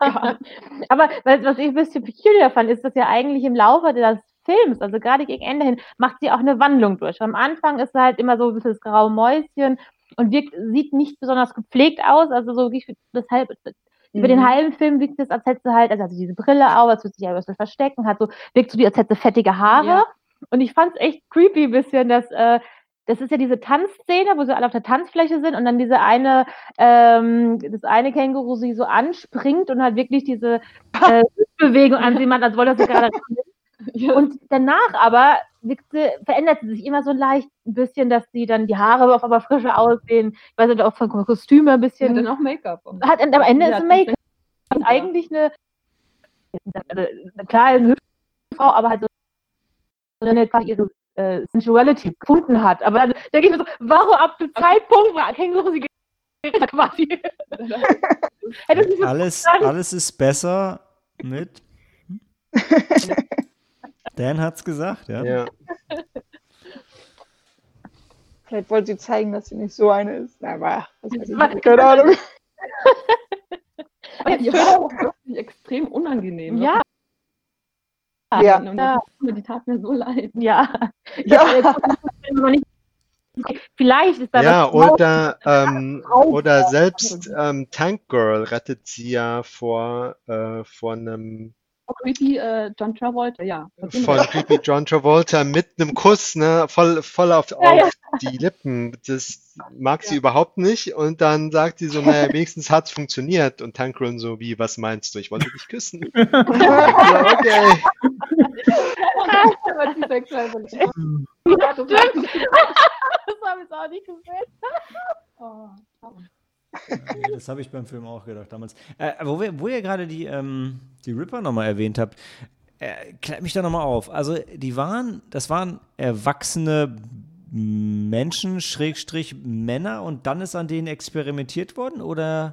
Aber was, was ich ein bisschen peculiar fand, ist, dass ja eigentlich im Laufe des Films, also gerade gegen Ende hin, macht sie auch eine Wandlung durch. Am Anfang ist sie halt immer so ein bisschen das graue Mäuschen und wirkt, sieht nicht besonders gepflegt aus. Also so deshalb über den Mhm. halben Film wirkt es, als hätte sie halt, also hat sie diese Brille auf, als würde sie sich ja ein bisschen verstecken, hat so, wirkt so, wie als hätte sie fettige Haare. Ja. Und ich fand es echt creepy ein bisschen, dass äh, das ist ja diese Tanzszene, wo sie alle auf der Tanzfläche sind und dann diese eine, ähm, das eine Känguru sie so anspringt und halt wirklich diese äh, Bewegung an sie macht, als wollte sie gerade Ja. und danach aber wirkt sie, verändert sie sich immer so leicht ein bisschen, dass sie dann die Haare auf einmal frischer aussehen. Ich weiß nicht, auch von Kostüme ein bisschen. hat dann auch Make-up. hat, am Ende Sie ist ein Make-up. Und eigentlich eine, klar, eine hübsche Frau, aber halt so eine ihre äh, Sensuality gefunden hat. Aber dann denke ich mir so, warum ab dem Zeitpunkt war Känguru sie quasi? Alles, alles ist besser mit. Dan hat's gesagt, ja. Ja. Vielleicht wollte sie zeigen, dass sie nicht so eine ist. Na, aber, was weiß ich, keine Ahnung. Aber die war auch wirklich extrem unangenehm. ne? Ja. Ja. Und das, die tat mir so leid. Ja. Ja. Nicht- Vielleicht ist da Ja, oder, ähm, oder selbst ähm, Tank Girl rettet sie ja vor, äh, vor einem creepy äh, John Travolta, ja. Von Creepy John Travolta mit einem Kuss, ne, voll, voll auf, Ja, ja. auf die Lippen. Das mag sie überhaupt nicht. Und dann sagt sie so, naja, wenigstens hat's funktioniert. Und Tank Girl so, wie, was meinst du? Ich wollte dich küssen. ja, okay. Ja, das habe ich auch nicht gesehen. Oh. Nee, das habe ich beim Film auch gedacht damals. Äh, wo, wir, wo ihr gerade die, ähm, die Ripper nochmal erwähnt habt, äh, klärt mich da nochmal auf. Also, die waren, das waren erwachsene Menschen, Schrägstrich Männer und dann ist an denen experimentiert worden? Oder,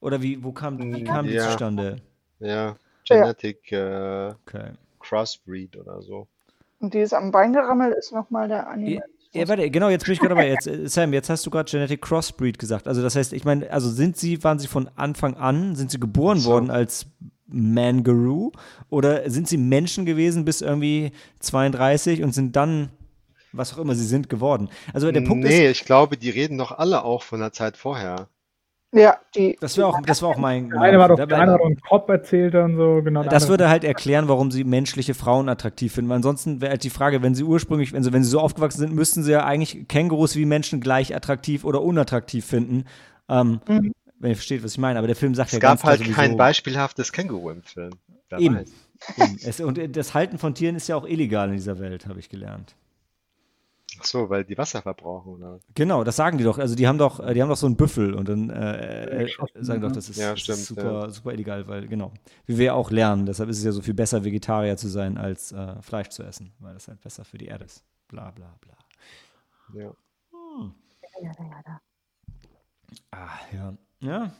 oder wie, wo kam, wie kam die Ja. zustande? Ja, Genetic äh, Okay. Crossbreed oder so. Und die ist am Bein gerammelt, ist nochmal der Anime. Ja, warte, genau, jetzt bin ich gerade dabei. Jetzt, äh, Sam, jetzt hast du gerade Genetic Crossbreed gesagt. Also das heißt, ich meine, also sind sie, waren sie von Anfang an, sind sie geboren So. worden als Mangaroo oder sind sie Menschen gewesen bis irgendwie 32 und sind dann, was auch immer sie sind, geworden? Also der Punkt nee, ist, ich glaube, die reden doch alle auch von der Zeit vorher. Ja, die. das war auch, das war auch mein. Der eine war doch, der eine doch einen Kopf erzählt und so, genau. Das würde halt erklären, warum sie menschliche Frauen attraktiv finden. Weil ansonsten wäre halt die Frage, wenn sie ursprünglich, wenn sie, wenn sie so aufgewachsen sind, müssten sie ja eigentlich Kängurus wie Menschen gleich attraktiv oder unattraktiv finden. Ähm, Mhm. Wenn ihr versteht, was ich meine. Aber der Film sagt Es ja gab ganz klar halt sowieso, kein beispielhaftes Känguru im Film. Wer Eben. Eben. Es, und das Halten von Tieren ist ja auch illegal in dieser Welt, habe ich gelernt. Ach so, weil die Wasser verbrauchen, oder? Genau, das sagen die doch. Also die haben doch, äh, die haben doch so einen Büffel und dann äh, äh, Geschossen, sagen doch, ne? das ist, Ja, stimmt, super, super illegal, weil genau, wie wir ja auch lernen, deshalb ist es ja so viel besser, Vegetarier zu sein, als äh, Fleisch zu essen, weil das halt besser für die Erde ist. Bla bla bla. Ja. Ah, ja. Ja.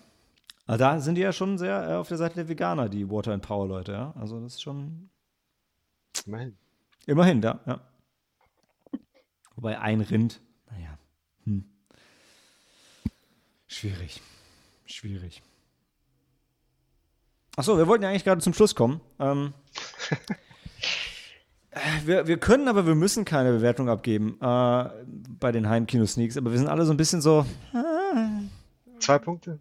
Aber da sind die ja schon sehr äh, auf der Seite der Veganer, die Water and Power Leute, ja. Also das ist schon Immerhin. immerhin, ja. ja. Wobei ein Rind, naja. Hm. Schwierig. Schwierig. Achso, wir wollten ja eigentlich gerade zum Schluss kommen. Ähm, äh, wir, wir können, aber wir müssen keine Bewertung abgeben äh, bei den Heimkino-Sneaks. Aber wir sind alle so ein bisschen so, Zwei Punkte?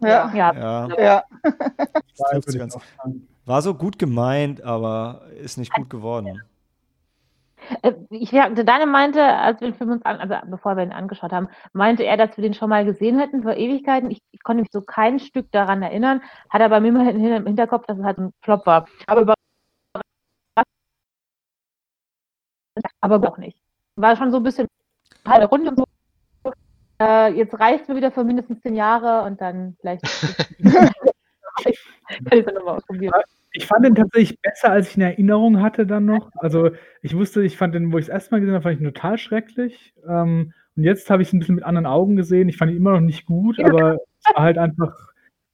Ja. Ja, ja, Ja. War so gut gemeint, aber ist nicht gut geworden. Äh, Ich, ja, Daniel meinte, als wir den Film uns an, also bevor wir ihn angeschaut haben, meinte er, dass wir den schon mal gesehen hätten vor Ewigkeiten. Ich, ich konnte mich so kein Stück daran erinnern, hat aber mir immer im Hinterkopf, dass es halt ein Flop war. Aber über aber auch nicht. War schon so ein bisschen halbe Runde und so. Äh, jetzt reicht mir wieder für mindestens zehn Jahre und dann vielleicht kann ich es nochmal ausprobieren. Ich fand den tatsächlich besser, als ich in Erinnerung hatte dann noch. Also ich wusste, ich fand den, wo ich es erstmal gesehen habe, fand ich ihn total schrecklich. Ähm, und jetzt habe ich es ein bisschen mit anderen Augen gesehen. Ich fand ihn immer noch nicht gut, aber es war halt einfach,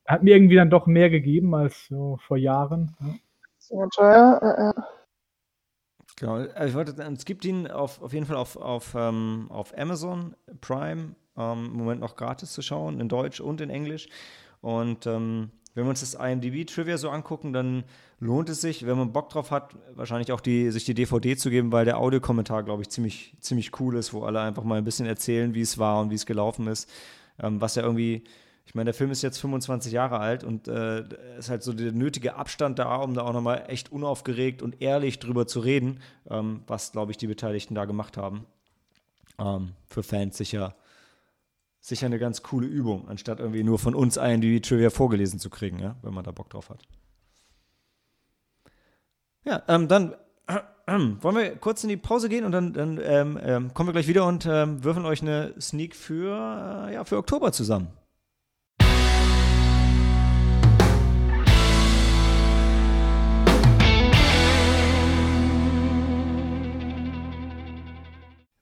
hat mir irgendwie dann doch mehr gegeben als so vor Jahren. Ja. Äh, äh. Genau, also ich wollte, es gibt ihn auf, auf jeden Fall auf, auf, ähm, auf Amazon Prime ähm, im Moment noch gratis zu schauen, in Deutsch und in Englisch. Und ähm, wenn wir uns das IMDb-Trivia so angucken, dann lohnt es sich, wenn man Bock drauf hat, wahrscheinlich auch die, sich die DVD zu geben, weil der Audiokommentar, glaube ich, ziemlich, ziemlich cool ist, wo alle einfach mal ein bisschen erzählen, wie es war und wie es gelaufen ist. Ähm, was ja irgendwie, ich meine, der Film ist jetzt 25 Jahre alt und äh, ist halt so der nötige Abstand da, um da auch nochmal echt unaufgeregt und ehrlich drüber zu reden, ähm, was, glaube ich, die Beteiligten da gemacht haben. Ähm, für Fans sicher, sicher eine ganz coole Übung, anstatt irgendwie nur von uns einen die Trivia vorgelesen zu kriegen, ja, wenn man da Bock drauf hat. Ja, ähm, dann wollen wir kurz in die Pause gehen und dann, dann ähm, ähm, kommen wir gleich wieder und ähm, würfeln euch eine Sneak für, äh, ja, für Oktober zusammen.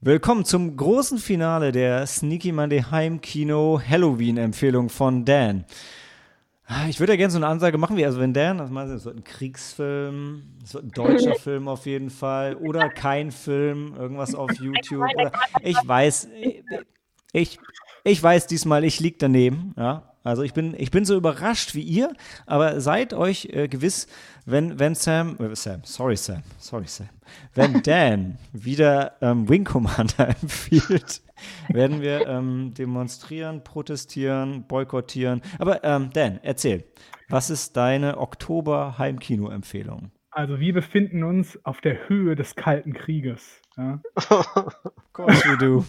Willkommen zum großen Finale der Sneaky Monday Heimkino Halloween-Empfehlung von Dan. Ah, Ich würde ja gerne so eine Ansage machen, wie also wenn Dan, was meinst du, es wird ein Kriegsfilm, es wird ein deutscher Film auf jeden Fall oder kein Film, irgendwas auf YouTube oder ich weiß, ich, ich weiß diesmal, ich lieg daneben, ja. Also ich bin, ich bin so überrascht wie ihr, aber seid euch äh, gewiss, wenn, wenn Sam, äh, Sam, sorry Sam, sorry Sam, wenn Dan wieder ähm, Wing Commander empfiehlt, werden wir ähm, demonstrieren, protestieren, boykottieren. Aber ähm, Dan, erzähl, was ist deine Oktober-Heimkino-Empfehlung? Also wir befinden uns auf der Höhe des Kalten Krieges. Ja. Of course we do.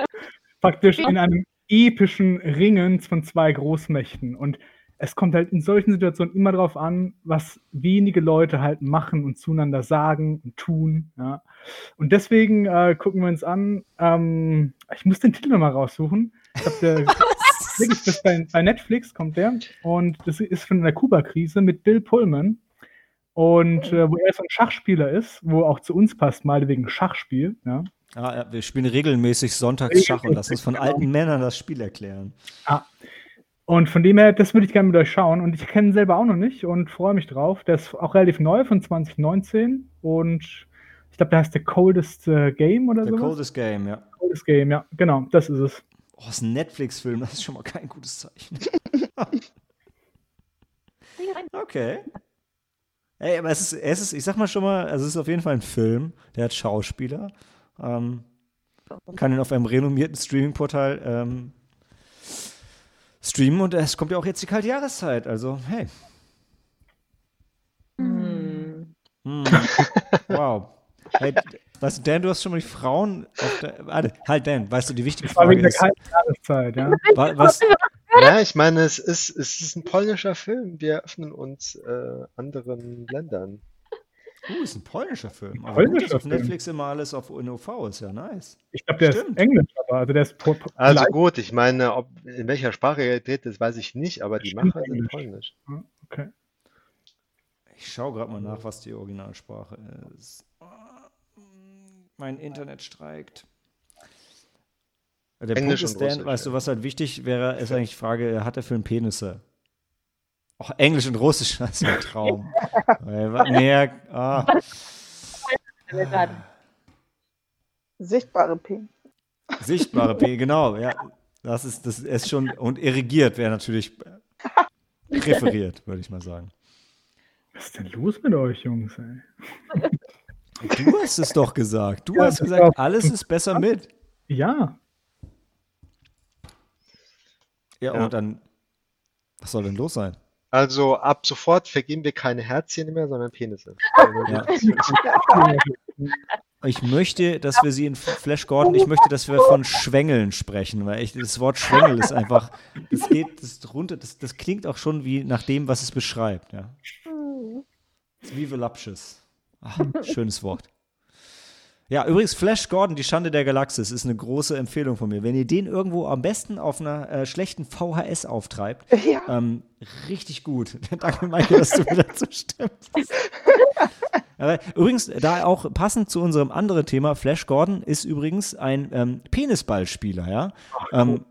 Praktisch in einem epischen Ringen von zwei Großmächten. Und es kommt halt in solchen Situationen immer darauf an, was wenige Leute halt machen und zueinander sagen und tun. Ja. Und deswegen äh, gucken wir uns an. Ähm, ich muss den Titel nochmal raussuchen. Ich glaube, der wirklich, das bei, bei Netflix kommt der. Und das ist von der Kuba-Krise mit Bill Pullman. Und äh, wo er so ein Schachspieler ist, wo auch zu uns passt, mal wegen Schachspiel. Ja. Ah, ja, wir spielen regelmäßig sonntags Schach und lassen uns von Genau. alten Männern das Spiel erklären. Und von dem her, das würde ich gerne mit euch schauen. Und ich kenne ihn selber auch noch nicht und freue mich drauf. Der ist auch relativ neu von 2019. Und ich glaube, der heißt The Coldest äh, Game oder The so. Coldest Game, ja. Coldest Game, ja, genau, das ist es. Oh, das ist ein Netflix-Film, das ist schon mal kein gutes Zeichen. okay. Ey, aber es ist, es ist, ich sag mal schon mal, also es ist auf jeden Fall ein Film, der hat Schauspieler. Ähm, kann ihn auf einem renommierten Streaming-Portal ähm, streamen und es kommt ja auch jetzt die kalte Jahreszeit, also hey. Hm. Hm. wow. Hey, weißt du, Dan, du hast schon mal die Frauen auf der, warte, halt Dan, weißt du, die wichtige war wegen Frage der ist, kalten Jahreszeit, ja. wa- was, Ja, ich meine, es ist, es ist ein polnischer Film. Wir öffnen uns äh, anderen Ländern. Uh, ist ein polnischer Film. Aber Polnischer gut, dass auf Film. Netflix immer alles auf UNOV ist, ja nice. Ich glaube, der Stimmt. ist Englisch, aber also der ist po- po- Also leicht- gut, ich meine, ob in welcher Sprache er dreht, das weiß ich nicht, aber die Macher sind polnisch. Okay. Ich schaue gerade mal nach, was die Originalsprache ist. Mein Internet streikt. Der Englisch Punkt ist, Dan, weißt du, was halt wichtig wäre, ist eigentlich die Frage, hat der Film Penisse? Auch Englisch und Russisch, das ist ein Traum. Mehr, ah, Sichtbare P. sichtbare P, genau, ja. Das ist, das ist schon, und irrigiert wäre natürlich präferiert, würde ich mal sagen. Was ist denn los mit euch, Jungs? Ey? Du hast es doch gesagt. Du Ja, hast gesagt, alles ist besser mit. Ja, Ja, Ja. und dann, was soll denn los sein? Also ab sofort vergeben wir keine Herzchen mehr, sondern Penisse. Ja. Ich möchte, dass wir sie in Flash Gordon, ich möchte, dass wir von Schwängeln sprechen, weil ich, das Wort Schwängel ist einfach, das geht, das runter, das, das klingt auch schon wie nach dem, was es beschreibt, ja. Wie voluptuous. Ach, schönes Wort. Ja, übrigens, Flash Gordon, die Schande der Galaxis, ist eine große Empfehlung von mir. Wenn ihr den irgendwo am besten auf einer äh, schlechten VHS auftreibt, Ja. ähm, richtig gut. Danke, Maike, dass du mir dazu stimmst. Aber übrigens, da auch passend zu unserem anderen Thema, Flash Gordon ist übrigens ein ähm, Penisballspieler, ja. Ähm,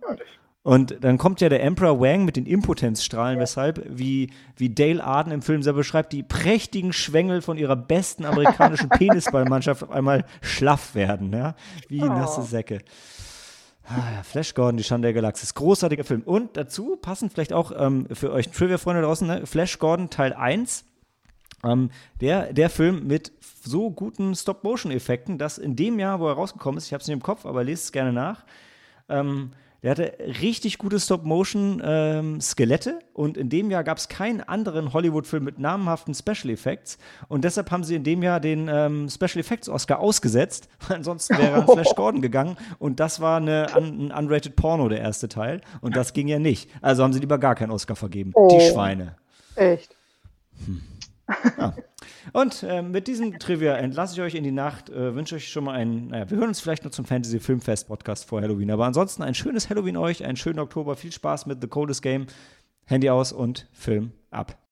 und dann kommt ja der Emperor Wang mit den Impotenzstrahlen, weshalb, wie, wie Dale Arden im Film selber beschreibt, die prächtigen Schwängel von ihrer besten amerikanischen Penisballmannschaft auf einmal schlaff werden, ja. Wie nasse Säcke. Ah, ja, Flash Gordon, die Schande der Galaxis. Großartiger Film. Und dazu passend vielleicht auch ähm, für euch Trivia-Freunde draußen, ne? Flash Gordon Teil 1. Ähm, der, der Film mit so guten Stop-Motion-Effekten, dass in dem Jahr, wo er rausgekommen ist, ich habe es nicht im Kopf, aber lest es gerne nach, ähm, der hatte richtig gute Stop-Motion-Skelette und in dem Jahr gab es keinen anderen Hollywood-Film mit namhaften Special Effects und deshalb haben sie in dem Jahr den ähm, Special Effects Oscar ausgesetzt, weil ansonsten wäre er an Flash Gordon gegangen und das war eine, ein unrated Porno, der erste Teil und das ging ja nicht. Also haben sie lieber gar keinen Oscar vergeben. Die Oh. Schweine. Echt. Und äh, mit diesem Trivia entlasse ich euch in die Nacht. Äh, wünsche euch schon mal einen, naja, wir hören uns vielleicht noch zum Fantasy Filmfest Podcast vor Halloween. Aber ansonsten ein schönes Halloween euch, einen schönen Oktober. Viel Spaß mit The Coldest Game. Handy aus und Film ab.